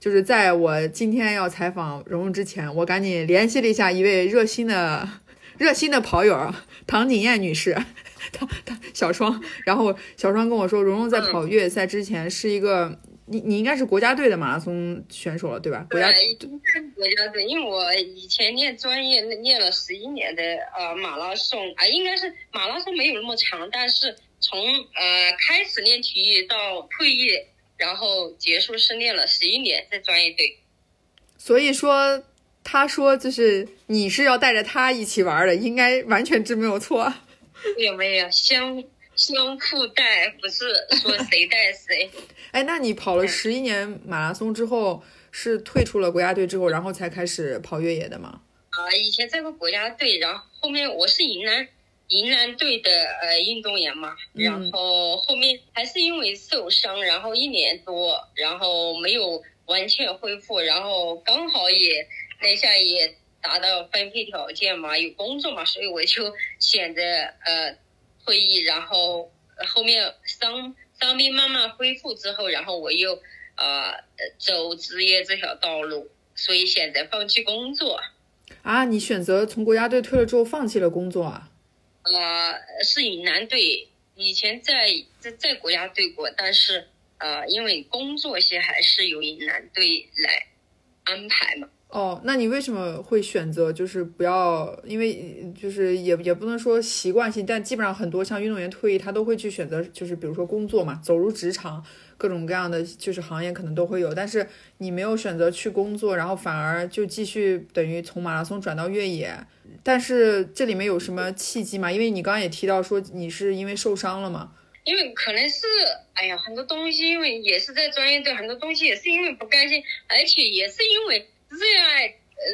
就是在我今天要采访蓉蓉之前，我赶紧联系了一下一位热心的热心的跑友唐景艳女士。她她小双，然后小双跟我说，蓉蓉在跑越野赛之前是一个，你你应该是国家队的马拉松选手了，对吧？国家对，国家队，因为我以前练专业练了十一年的呃马拉松啊，应该是马拉松没有那么长，但是从呃开始练体育到退役，然后结束是练了十一年在专业队。所以说，他说就是你是要带着他一起玩的，应该完全是没有错。有没有相相互带？不是说谁带谁。哎，那你跑了十一年马拉松之后，是退出了国家队之后，然后才开始跑越野的吗？啊，以前在过国家队，然后后面我是云南云南队的呃运动员嘛，然后后面还是因为受伤，然后一年多，然后没有完全恢复，然后刚好也那下也。达到分配条件嘛，有工作嘛，所以我就选择呃退役，然后后面伤伤病慢慢恢复之后，然后我又呃走职业这条道路，所以选择放弃工作。啊，你选择从国家队退了之后放弃了工作啊？呃，是云南队，以前在在在国家队过，但是呃因为工作些还是由云南队来安排嘛。哦，那你为什么会选择就是不要？因为就是也也不能说习惯性，但基本上很多像运动员退役，他都会去选择，就是比如说工作嘛，走入职场，各种各样的就是行业可能都会有。但是你没有选择去工作，然后反而就继续等于从马拉松转到越野。但是这里面有什么契机吗？因为你刚刚也提到说你是因为受伤了嘛？因为可能是哎呀，很多东西，因为也是在专业队，很多东西也是因为不甘心，而且也是因为。热爱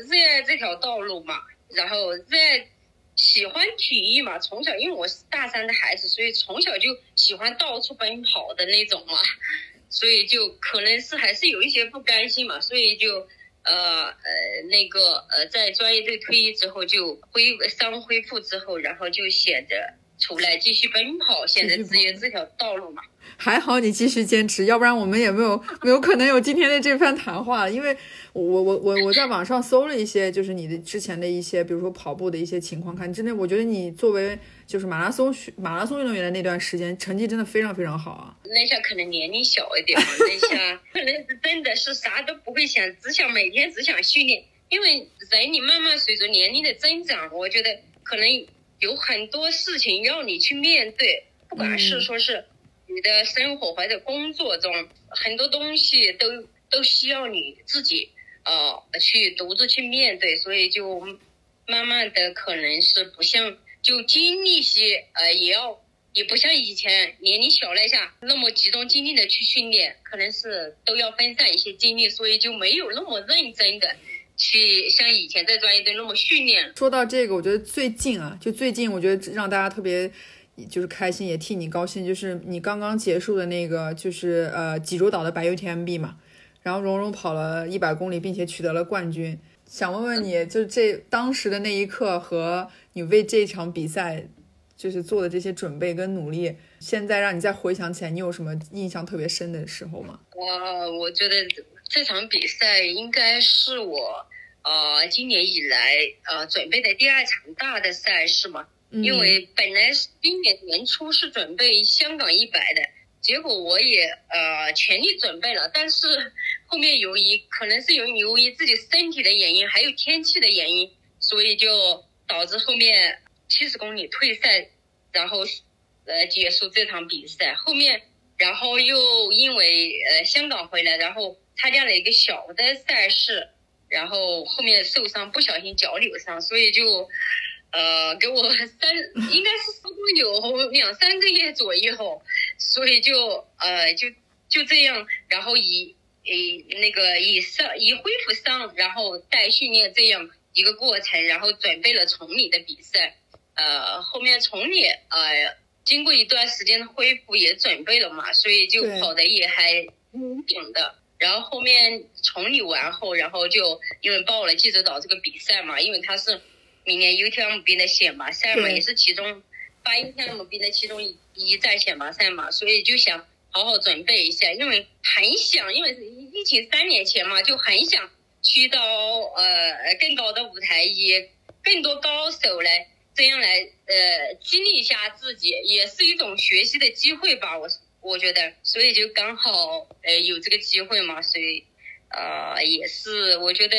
热爱这条道路嘛，然后热爱喜欢体育嘛，从小因为我是大三的孩子，所以从小就喜欢到处奔跑的那种嘛，所以就可能是还是有一些不甘心嘛，所以就呃呃那个呃在专业队退役之后就恢伤恢复之后，然后就选择出来继续奔跑，选择职业这条道路嘛。还好你继续坚持，要不然我们也没有 没有可能有今天的这番谈话。因为我我我我在网上搜了一些，就是你的之前的一些，比如说跑步的一些情况，看真的，我觉得你作为就是马拉松马拉松运动员的那段时间，成绩真的非常非常好啊。那下可能年龄小一点，那下 可能是真的是啥都不会想，只想每天只想训练。因为人你慢慢随着年龄的增长，我觉得可能有很多事情要你去面对，不管是说是。你的生活或者工作中很多东西都都需要你自己呃去独自去面对，所以就慢慢的可能是不像就精力些呃也要也不像以前年龄小了一下那么集中精力的去训练，可能是都要分散一些精力，所以就没有那么认真的去像以前在专业队那么训练。说到这个，我觉得最近啊，就最近我觉得让大家特别。就是开心，也替你高兴。就是你刚刚结束的那个，就是呃济州岛的白 UTMB 嘛，然后蓉蓉跑了一百公里，并且取得了冠军。想问问你，就这当时的那一刻和你为这场比赛就是做的这些准备跟努力，现在让你再回想起来，你有什么印象特别深的时候吗？我我觉得这场比赛应该是我呃今年以来呃准备的第二场大的赛事嘛，嗯。因为本来是今年年初是准备香港一百的，结果我也呃全力准备了，但是 后面由于可能是由于由于自己身体的原因，还有天气的原因，所以就导致后面七十公里退赛，然后呃结束这场比赛。后面然后又因为呃香港回来，然后参加了一个小的赛事，然后后面受伤，不小心脚扭伤，所以就呃给我三应该是似乎有两三个月左右，所以就呃就就这样，然后以以那个以伤以恢复伤，然后带训练这样一个过程，然后准备了崇礼的比赛，呃后面崇礼呃。经过一段时间的恢复，也准备了嘛，所以就跑的也还挺顶的。然后后面重理完后，然后就因为报了济州岛这个比赛嘛，因为它是明年 UTMB 的选拔赛嘛，也是其中八 UTMB 的其中一一站选拔赛嘛，所以就想好好准备一下，因为很想，因为疫情三年前嘛，就很想去到呃更高的舞台，以更多高手来这样来呃激励一下自己，也是一种学习的机会吧。我我觉得，所以就刚好呃有这个机会嘛，所以呃也是我觉得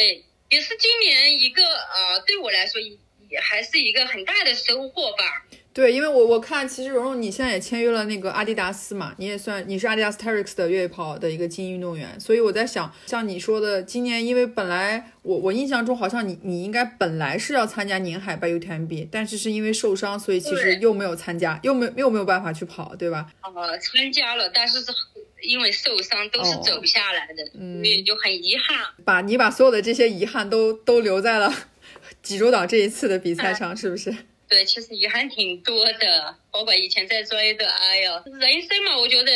也是今年一个呃对我来说也还是一个很大的收获吧。对，因为我我看其实蓉蓉你现在也签约了那个阿迪达斯嘛，你也算你是阿迪达斯 Terrex 的越野跑的一个精英运动员，所以我在想，像你说的，今年因为本来我我印象中好像你你应该本来是要参加宁海拜 UTMB，但是是因为受伤，所以其实又没有参加，又没又没有办法去跑，对吧？呃，参加了，但是是因为受伤都是哦走不下来的，嗯所以就很遗憾。把你把所有的这些遗憾都都留在了 济州岛这一次的比赛上，是不是？对，其实遗憾挺多的，包括以前在专业的，哎呀，人生嘛，我觉得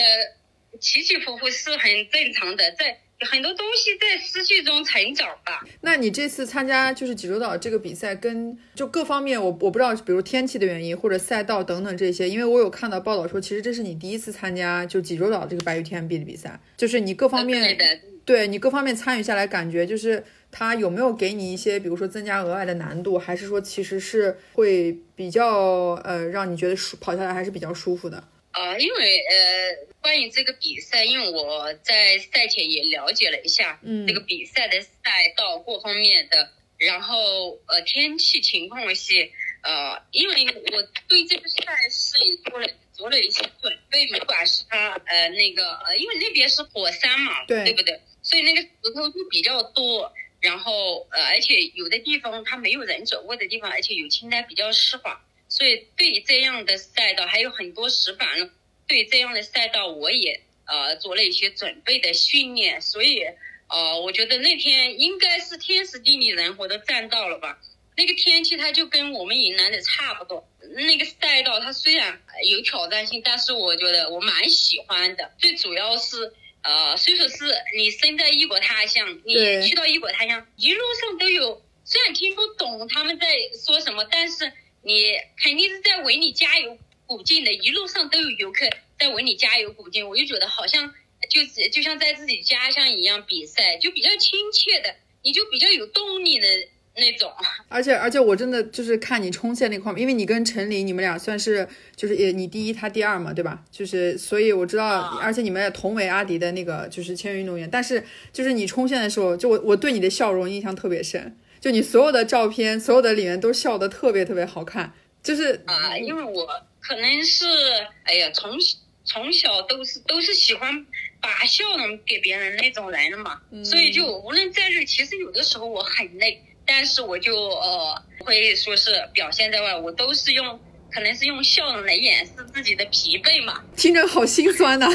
起起伏伏是很正常的，在很多东西在失去中成长吧。那你这次参加就是济州岛这个比赛，跟就各方面我我不知道，比如天气的原因或者赛道等等这些，因为我有看到报道说，其实这是你第一次参加就济州岛这个白玉 TMB 的比赛，就是你各方面的，对你各方面参与下来，感觉就是它有没有给你一些，比如说增加额外的难度，还是说其实是会比较呃让你觉得舒跑下来还是比较舒服的？呃，因为呃，关于这个比赛，因为我在赛前也了解了一下，嗯这个比赛的赛道各方面的，然后呃天气情况些呃，因为我对这个赛事也做了做了一些准备，不管是它呃那个呃，因为那边是火山嘛，对对不对？所以那个石头就比较多。然后呃，而且有的地方它没有人走过的地方，而且有青苔比较湿滑，所以对这样的赛道，还有很多石板，对这样的赛道，我也呃做了一些准备的训练，所以呃，我觉得那天应该是天时地利人和都占到了吧。那个天气它就跟我们云南的差不多，那个赛道它虽然有挑战性，但是我觉得我蛮喜欢的。最主要是呃，虽说是你身在异国他乡，你去到异国他乡，一路上都有，虽然听不懂他们在说什么，但是你肯定是在为你加油鼓劲的，一路上都有游客在为你加油鼓劲，我就觉得好像就是就像在自己家乡一样比赛，就比较亲切的，你就比较有动力的那种。而且而且我真的就是看你冲线那块，因为你跟陈琳你们俩算是就是也你第一他第二嘛，对吧？就是所以我知道，啊而且你们也同为阿迪的那个就是签约运动员，但是就是你冲线的时候，就我我对你的笑容印象特别深，就你所有的照片，所有的里面都笑得特别特别好看，就是啊，因为我可能是，哎呀，从从小都是都是喜欢把笑容给别人那种人了嘛，所以就无论再累，其实有的时候我很累，但是我就呃不会说是表现在外，我都是用可能是用笑容来掩饰自己的疲惫嘛。听着好心酸呐、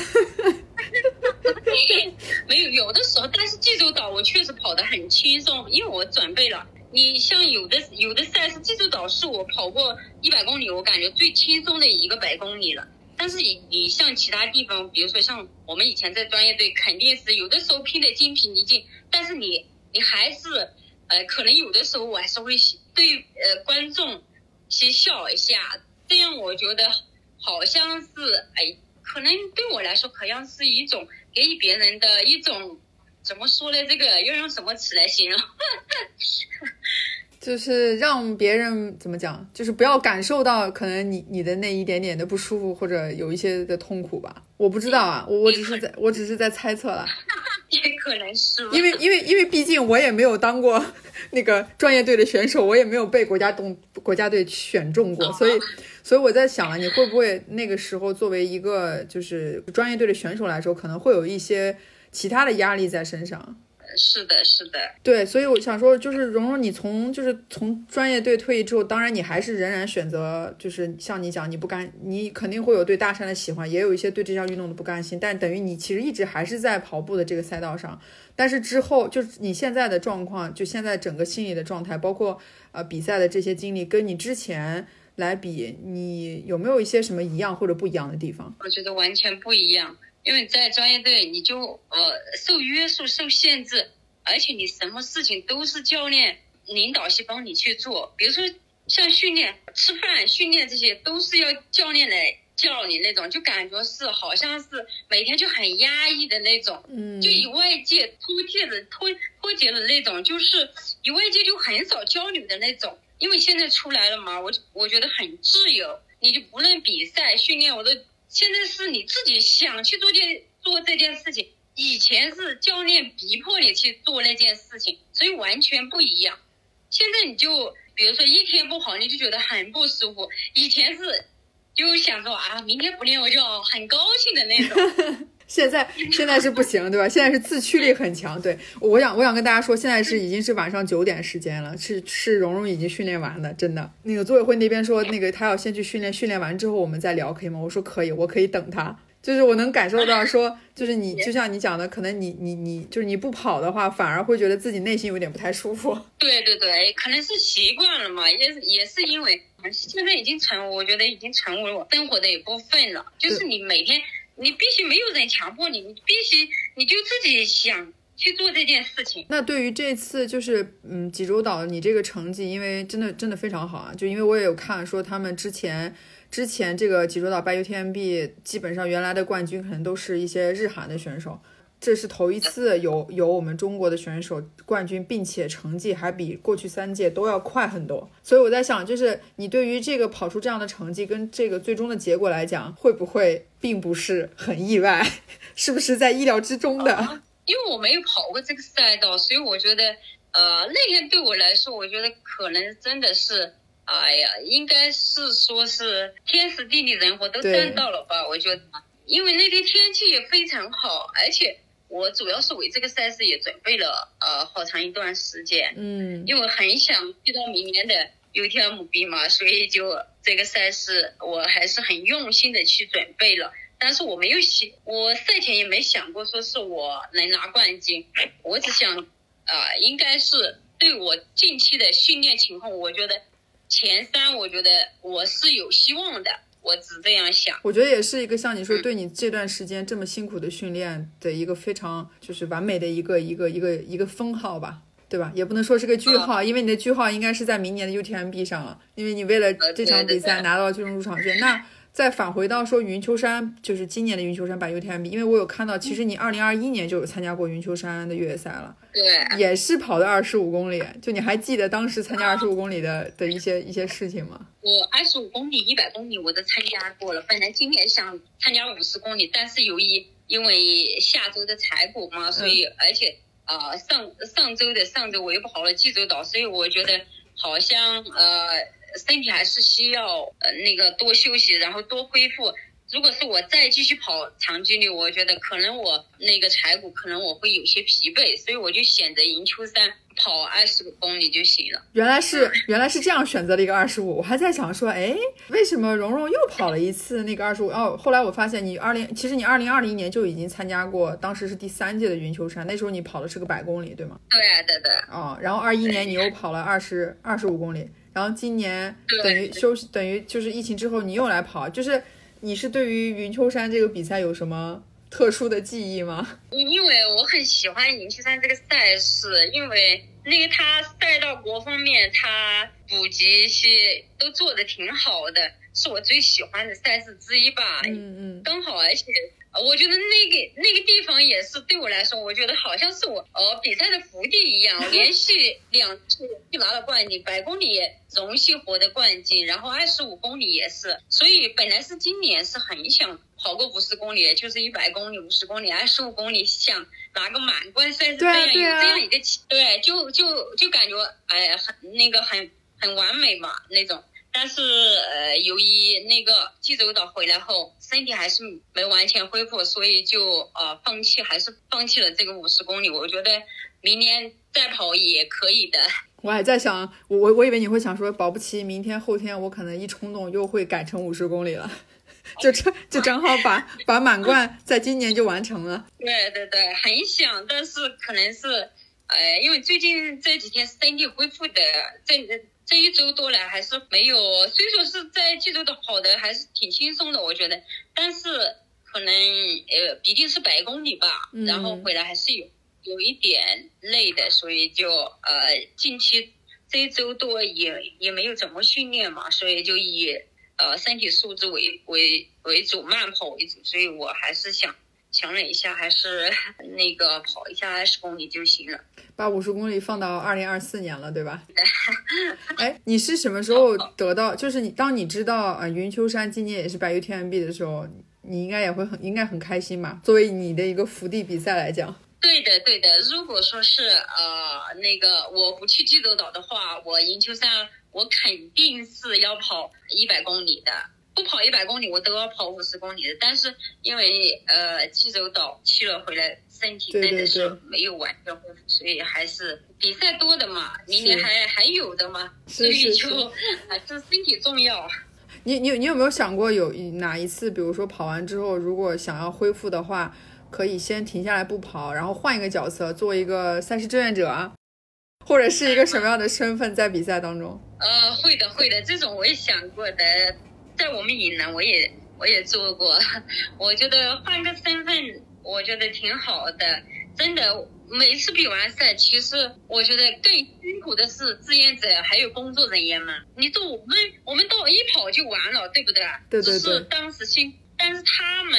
没有，有的时候，但是济州岛我确实跑得很轻松，因为我准备了。你像有的有的赛事，济州岛是我跑过一百公里，我感觉最轻松的一个百公里了。但是你你像其他地方，比如说像我们以前在专业队，肯定是有的时候拼得精疲力尽，但是你你还是呃，可能有的时候我还是会对呃观众先笑一下，这样我觉得好像是哎，可能对我来说好像是一种给予别人的一种怎么说呢？这个要用什么词来形容？就是让别人怎么讲，就是不要感受到可能你你的那一点点的不舒服或者有一些的痛苦吧。我不知道啊，我我只是在我只是在猜测了，也可能是因为因为因为毕竟我也没有当过 那个专业队的选手，我也没有被国家动国家队选中过，所以所以我在想啊，你会不会那个时候作为一个就是专业队的选手来说，可能会有一些其他的压力在身上。是的，是的，对，所以我想说，就是蓉蓉，你从就是从专业队退役之后，当然你还是仍然选择，就是像你讲，你不甘，你肯定会有对大山的喜欢，也有一些对这项运动的不甘心，但等于你其实一直还是在跑步的这个赛道上。但是之后，就是你现在的状况，就现在整个心理的状态，包括呃比赛的这些经历，跟你之前来比，你有没有一些什么一样或者不一样的地方？我觉得完全不一样。因为在专业队，你就呃受约束、受限制，而且你什么事情都是教练领导去帮你去做。比如说像训练、吃饭、训练这些，都是要教练来叫你那种，就感觉是好像是每天就很压抑的那种，嗯，就与外界脱节的脱脱节的那种，就是与外界就很少交流的那种。因为现在出来了嘛，我我觉得很自由，你就不论比赛、训练，我都。现在是你自己想去做件做这件事情，以前是教练逼迫你去做那件事情，所以完全不一样。现在你就比如说一天不好，你就觉得很不舒服。以前是就想着啊，明天不练我就很高兴的那种。现在 现在是不行，对吧？现在是自驱力很强。对，我想我想跟大家说，现在是已经是晚上九点时间了，是是蓉蓉已经训练完了，真的。那个组委会那边说，那个他要先去训练，训练完之后我们再聊，可以吗？我说可以，我可以等他。就是我能感受到说，就是你 就像你讲的，可能你你你就是你不跑的话，反而会觉得自己内心有点不太舒服。对对对，可能是习惯了嘛，也也是因为现在已经成，我觉得已经成为我生活的一部分了，就是你每天。你必须没有人强迫你，你必须你就自己想去做这件事情。那对于这次就是嗯济州岛你这个成绩，因为真的真的非常好啊，就因为我也有看说他们之前之前这个济州岛八 UTMB 基本上原来的冠军可能都是一些日韩的选手。这是头一次有有我们中国的选手冠军，并且成绩还比过去三届都要快很多。所以我在想，就是你对于这个跑出这样的成绩跟这个最终的结果来讲，会不会并不是很意外？是不是在意料之中的？因为我没有跑过这个赛道，所以我觉得，呃，那天对我来说，我觉得可能真的是，哎呀，应该是说是天时地利人和都占到了吧？我觉得，因为那天天气也非常好，而且。我主要是为这个赛事也准备了呃好长一段时间，嗯，因为很想去到明年的 UTMB 嘛，所以就这个赛事我还是很用心的去准备了。但是我没有想，我赛前也没想过说是我能拿冠军，我只想啊，应该是对我近期的训练情况，我觉得前三，我觉得我是有希望的。我只这样想，我觉得也是一个像你说，对你这段时间这么辛苦的训练的一个非常就是完美的一个一个一个一个封号吧，对吧？也不能说是个句号，因为你的句号应该是在明年的 UTMB 上了，因为你为了这场比赛拿到最终入场券。那再返回到说云丘山，就是今年的云丘山版 UTMB，因为我有看到，其实你二零二一年就有参加过云丘山的越野赛了，对，也是跑的二十五公里。就你还记得当时参加二十五公里的的一些一些事情吗？我二十五公里、一百公里我都参加过了。本来今年想参加五十公里，但是由于因为下周的采谷嘛，所以而且呃上上周的上周我又跑了济州岛，所以我觉得好像呃。身体还是需要呃那个多休息，然后多恢复。如果是我再继续跑长距离，我觉得可能我那个柴骨可能我会有些疲惫，所以我就选择银丘山跑二十五公里就行了。原来是 原来是这样选择了一个二十五，我还在想说，哎，为什么蓉蓉又跑了一次那个二十五？哦，后来我发现你二零其实你二零二零年就已经参加过，当时是第三届的云丘山，那时候你跑的是个百公里，对吗？对对对。哦，然后二一年你又跑了二十二十五公里。然后今年等于休息，等于就是疫情之后你又来跑，就是你是对于云丘山这个比赛有什么特殊的记忆吗？因为我很喜欢云丘山这个赛事，因为那个他赛道国方面，他补给些都做的挺好的，是我最喜欢的赛事之一吧。嗯嗯，刚好，而且呃我觉得那个那个地方也是对我来说，我觉得好像是我呃比赛的福地一样，连续两次去拿了冠军，百公里荣幸获得冠军，然后二十五公里也是，所以本来是今年是很想跑个五十公里，就是一百公里、五十公里、二十五公里，想拿个满贯赛事这样有这样一个对，就就就感觉哎很那个很很完美嘛那种。但是呃，由于那个济州岛回来后，身体还是没完全恢复，所以就呃放弃，还是放弃了这个五十公里。我觉得明年再跑也可以的。我还在想，我我我以为你会想说，保不齐明天后天我可能一冲动又会改成五十公里了，就正就正好把把满贯在今年就完成了。对对对，很想，但是可能是呃，因为最近这几天身体恢复的这。这一周多来还是没有，虽说是在济州岛跑的还是挺轻松的，我觉得，但是可能呃，毕竟是百公里吧，嗯然后回来还是有有一点累的，所以就呃近期这一周多也也没有怎么训练嘛，所以就以呃身体素质为为为主，慢跑为主，所以我还是想想了一下，还是 那个跑一下二十公里就行了。把五十公里放到二零二四年了，对吧？哎，你是什么时候得到？就是你当你知道啊、呃云丘山今年也是白玉 TMB 的时候，你应该也会很应该很开心吧？作为你的一个福地比赛来讲，对的，对的。如果说是呃那个我不去济州岛的话，我云丘山我肯定是要跑一百公里的。不跑一百公里，我都要跑五十公里的。但是因为呃济州岛去了回来，身体真的是没有完全恢复，所以还是比赛多的嘛，明年还还有的嘛，所以就还是 身体重要。你你你有没有想过有哪一次，比如说跑完之后，如果想要恢复的话，可以先停下来不跑，然后换一个角色，做一个赛事志愿者啊，或者是一个什么样的身份在比赛当中？呃，会的，会的，这种我也想过的，在我们云南我也我也做过，我觉得换个身份，我觉得挺好的，真的。每次比完赛，其实我觉得更辛苦的是志愿者还有工作人员们。你说我们我们到一跑就完了，对不对？对对对只是当时辛，但是他们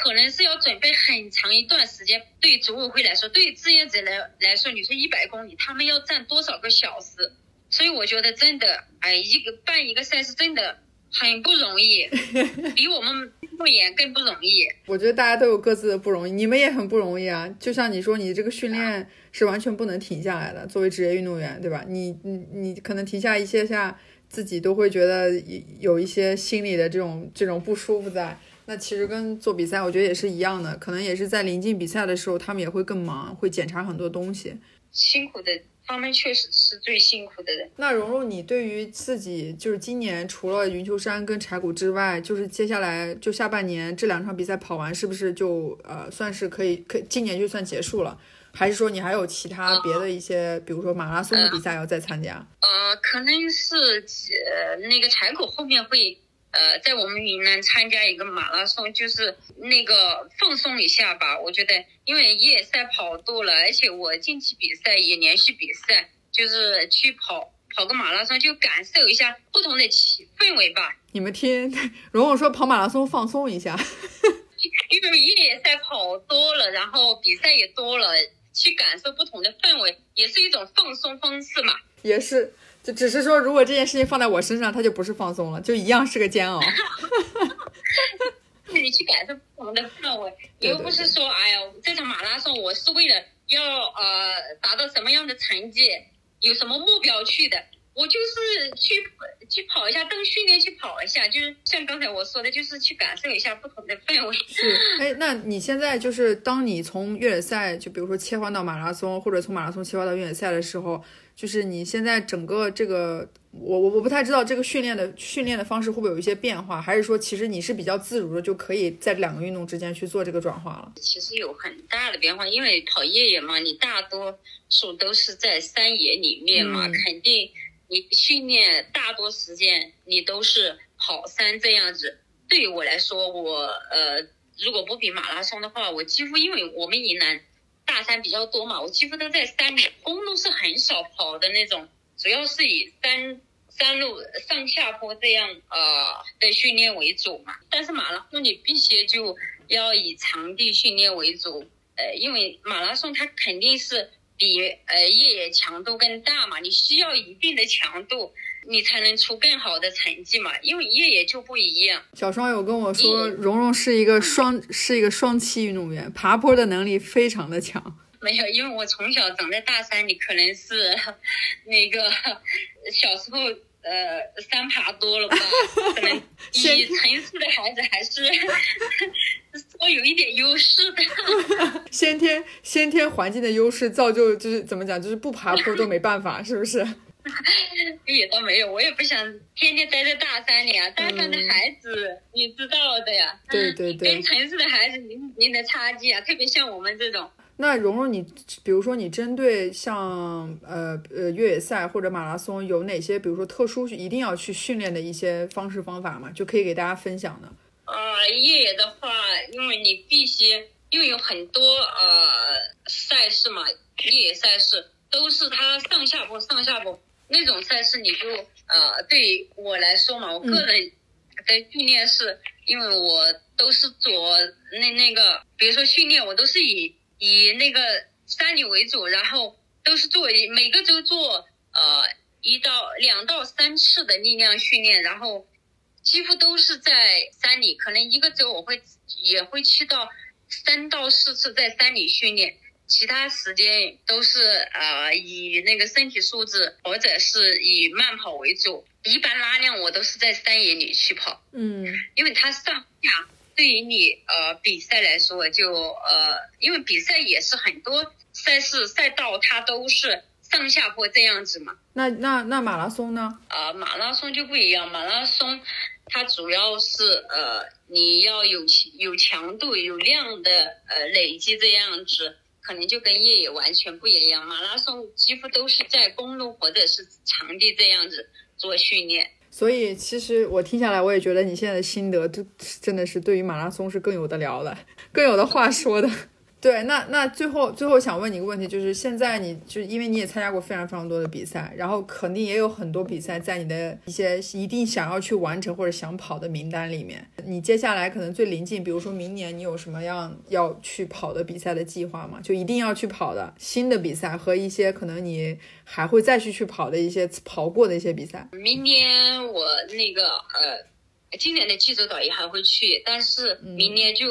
可能是要准备很长一段时间。对于组委会来说，对于志愿者来来说，你说一百公里，他们要站多少个小时？所以我觉得真的，哎，一个办一个赛事真的很不容易，比我们不演更不容易。我觉得大家都有各自的不容易，你们也很不容易啊。就像你说，你这个训练是完全不能停下来的，作为职业运动员，对吧？你你你可能停下一些下，自己都会觉得有一些心里的这种这种不舒服在。那其实跟做比赛，我觉得也是一样的，可能也是在临近比赛的时候，他们也会更忙，会检查很多东西。辛苦的，他们确实是最辛苦的人。那蓉蓉，你对于自己就是今年除了云丘山跟柴谷之外，就是接下来就下半年这两场比赛跑完，是不是就呃算是可以可今年就算结束了？还是说你还有其他别的一些，比如说马拉松的比赛要再参加？呃，可能是呃那个柴谷后面会呃在我们云南参加一个马拉松，就是那个放松一下吧。我觉得因为越野赛跑多了，而且我近期比赛也连续比赛，就是去跑跑个马拉松，就感受一下不同的气氛围吧。你们听如果说跑马拉松放松一下，因为越野赛跑多了，然后比赛也多了，去感受不同的氛围，也是一种放松方式嘛。也是，就只是说如果这件事情放在我身上，它就不是放松了，就一样是个煎熬。你去感受不同的氛围，对对又不是说，哎呀，这场马拉松我是为了要呃达到什么样的成绩，有什么目标去的，我就是去去跑一下，当训练去跑一下，就是像刚才我说的，就是去感受一下不同的氛围。是，哎，那你现在就是当你从越野赛，就比如说切换到马拉松，或者从马拉松切换到越野赛的时候，就是你现在整个这个，我我我不太知道这个训练的训练的方式会不会有一些变化，还是说其实你是比较自如的，就可以在两个运动之间去做这个转化了？其实有很大的变化，因为跑越野嘛，你大多数都是在山野里面嘛，嗯肯定你训练大多时间你都是跑山这样子。对于我来说，我呃如果不比马拉松的话，我几乎因为我们云南大山比较多嘛，我几乎都在山里，公路是很少跑的那种，主要是以山山路上下坡这样呃的训练为主嘛。但是马拉松你必须就要以场地训练为主，呃，因为马拉松它肯定是比呃越野强度更大嘛，你需要一定的强度。你才能出更好的成绩嘛，因为越野就不一样。小双有跟我说，蓉蓉是一个双是一个双栖运动员，爬坡的能力非常的强。没有，因为我从小长在大山里，可能是 那个小时候呃山爬多了吧，可能 比城市的孩子还是 稍有一点优势的。先天先天环境的优势造就就是怎么讲，就是不爬坡都没办法，是不是？也倒没有，我也不想天天待在大山里啊。大山的孩子，你知道的呀。对对对。跟城市的孩子年龄的差距啊，特别像我们这种。那蓉蓉，你比如说，你针对像呃呃越野赛或者马拉松，有哪些比如说特殊一定要去训练的一些方式方法吗？就可以给大家分享的。呃，越野的话，因为你必须，因为有很多呃赛事嘛，越野赛事都是它上下坡，上下坡。那种赛事你就呃，对我来说嘛，我个人的训练是，因为我都是做那那个，比如说训练，我都是以以那个山里为主，然后都是做每个周做呃一到两到三次的力量训练，然后几乎都是在山里，可能一个周我会也会去到三到四次在山里训练。其他时间都是呃以那个身体素质或者是以慢跑为主，一般拉量我都是在山野里去跑，嗯，因为它上下对于你呃比赛来说就呃，因为比赛也是很多赛事赛道它都是上下坡这样子嘛。那那那马拉松呢？啊，马拉松就不一样，马拉松它主要是呃你要有有强度有量的呃累积这样子。可能就跟越野完全不一样，马拉松几乎都是在公路或者是场地这样子做训练。所以其实我听下来，我也觉得你现在的心得就真的是对于马拉松是更有的聊了，更有的话说的。对，那那最后最后想问你一个问题，就是现在你就因为你也参加过非常非常多的比赛，然后肯定也有很多比赛在你的一些一定想要去完成或者想跑的名单里面。你接下来可能最临近，比如说明年你有什么样要去跑的比赛的计划吗？就一定要去跑的新的比赛和一些可能你还会再去去跑的一些跑过的一些比赛。明年我那个呃。今年的济州岛也还会去，但是明年就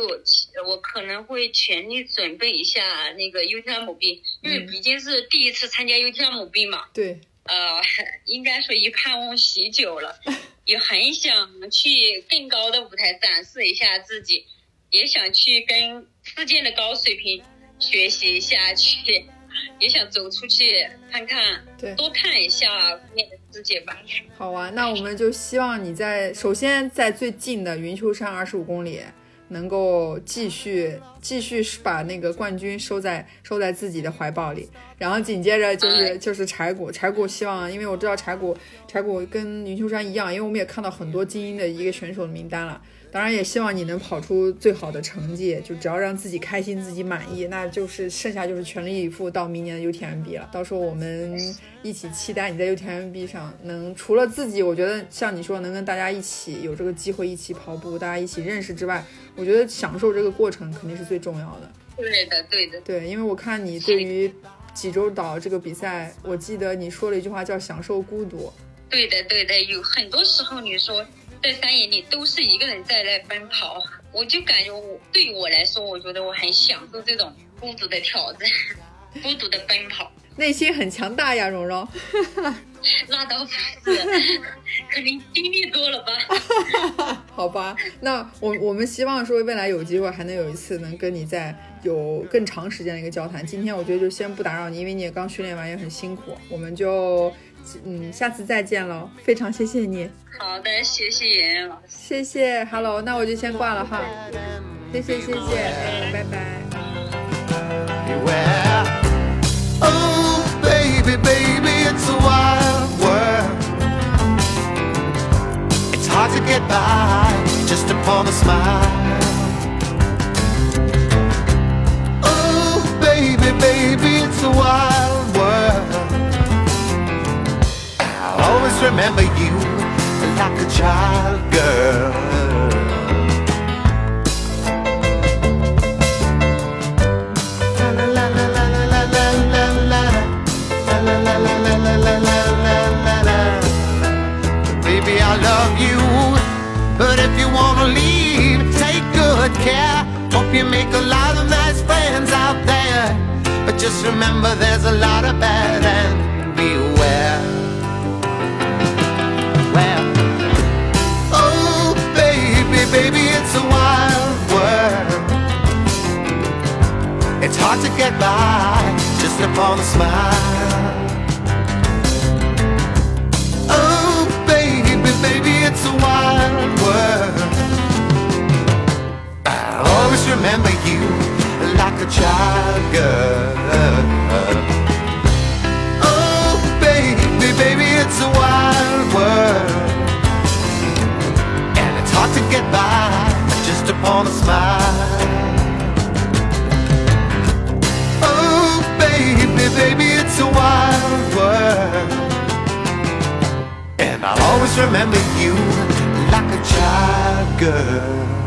我可能会全力准备一下那个 UTMB，因为毕竟是第一次参加 UTMB 嘛。对。呃，应该说一盼望许久了，也很想去更高的舞台展示一下自己，也想去跟世界的高水平学习一下去。也想走出去看看，对，多看一下外面的世界吧。好啊，那我们就希望你在首先在最近的云丘山二十五公里，能够继续继续把那个冠军收在收在自己的怀抱里。然后紧接着就是就是柴谷，柴谷希望，因为我知道柴谷柴谷跟云丘山一样，因为我们也看到很多精英的一个选手的名单了。当然也希望你能跑出最好的成绩，就只要让自己开心、自己满意，那就是剩下就是全力以赴到明年的 UTMB 了。到时候我们一起期待你在 UTMB 上能除了自己，我觉得像你说能跟大家一起有这个机会一起跑步，大家一起认识之外，我觉得享受这个过程肯定是最重要的。对的，对的，对，因为我看你对于济州岛这个比赛，我记得你说了一句话叫“享受孤独”。对的，对的，有很多时候你说。在山野里都是一个人在那奔跑，我就感觉我对于我来说，我觉得我很享受这种孤独的挑战，孤独的奔跑，内心很强大呀，蓉蓉。那倒不是，可能经历多了吧。好吧，那我我们希望说未来有机会还能有一次能跟你再有更长时间的一个交谈。今天我觉得就先不打扰你，因为你也刚训练完也很辛苦，我们就。嗯，下次再见喽，非常谢谢你。好的，谢谢妍妍老师。谢谢，Hello，那我就先挂了哈。谢谢谢谢，拜拜。remember you like a child girl. Baby, I love you, but if you wanna leave, take good care. Hope you make a lot of nice friends out there. But just remember there's a lot of bad and. It's hard to get by just upon a smile. Oh, baby, baby, it's a wild world. I always remember you like a child girl. Oh, baby, baby, it's a wild world. And it's hard to get by just upon a smile. Baby, it's a wild world. And I'll always remember you like a child girl.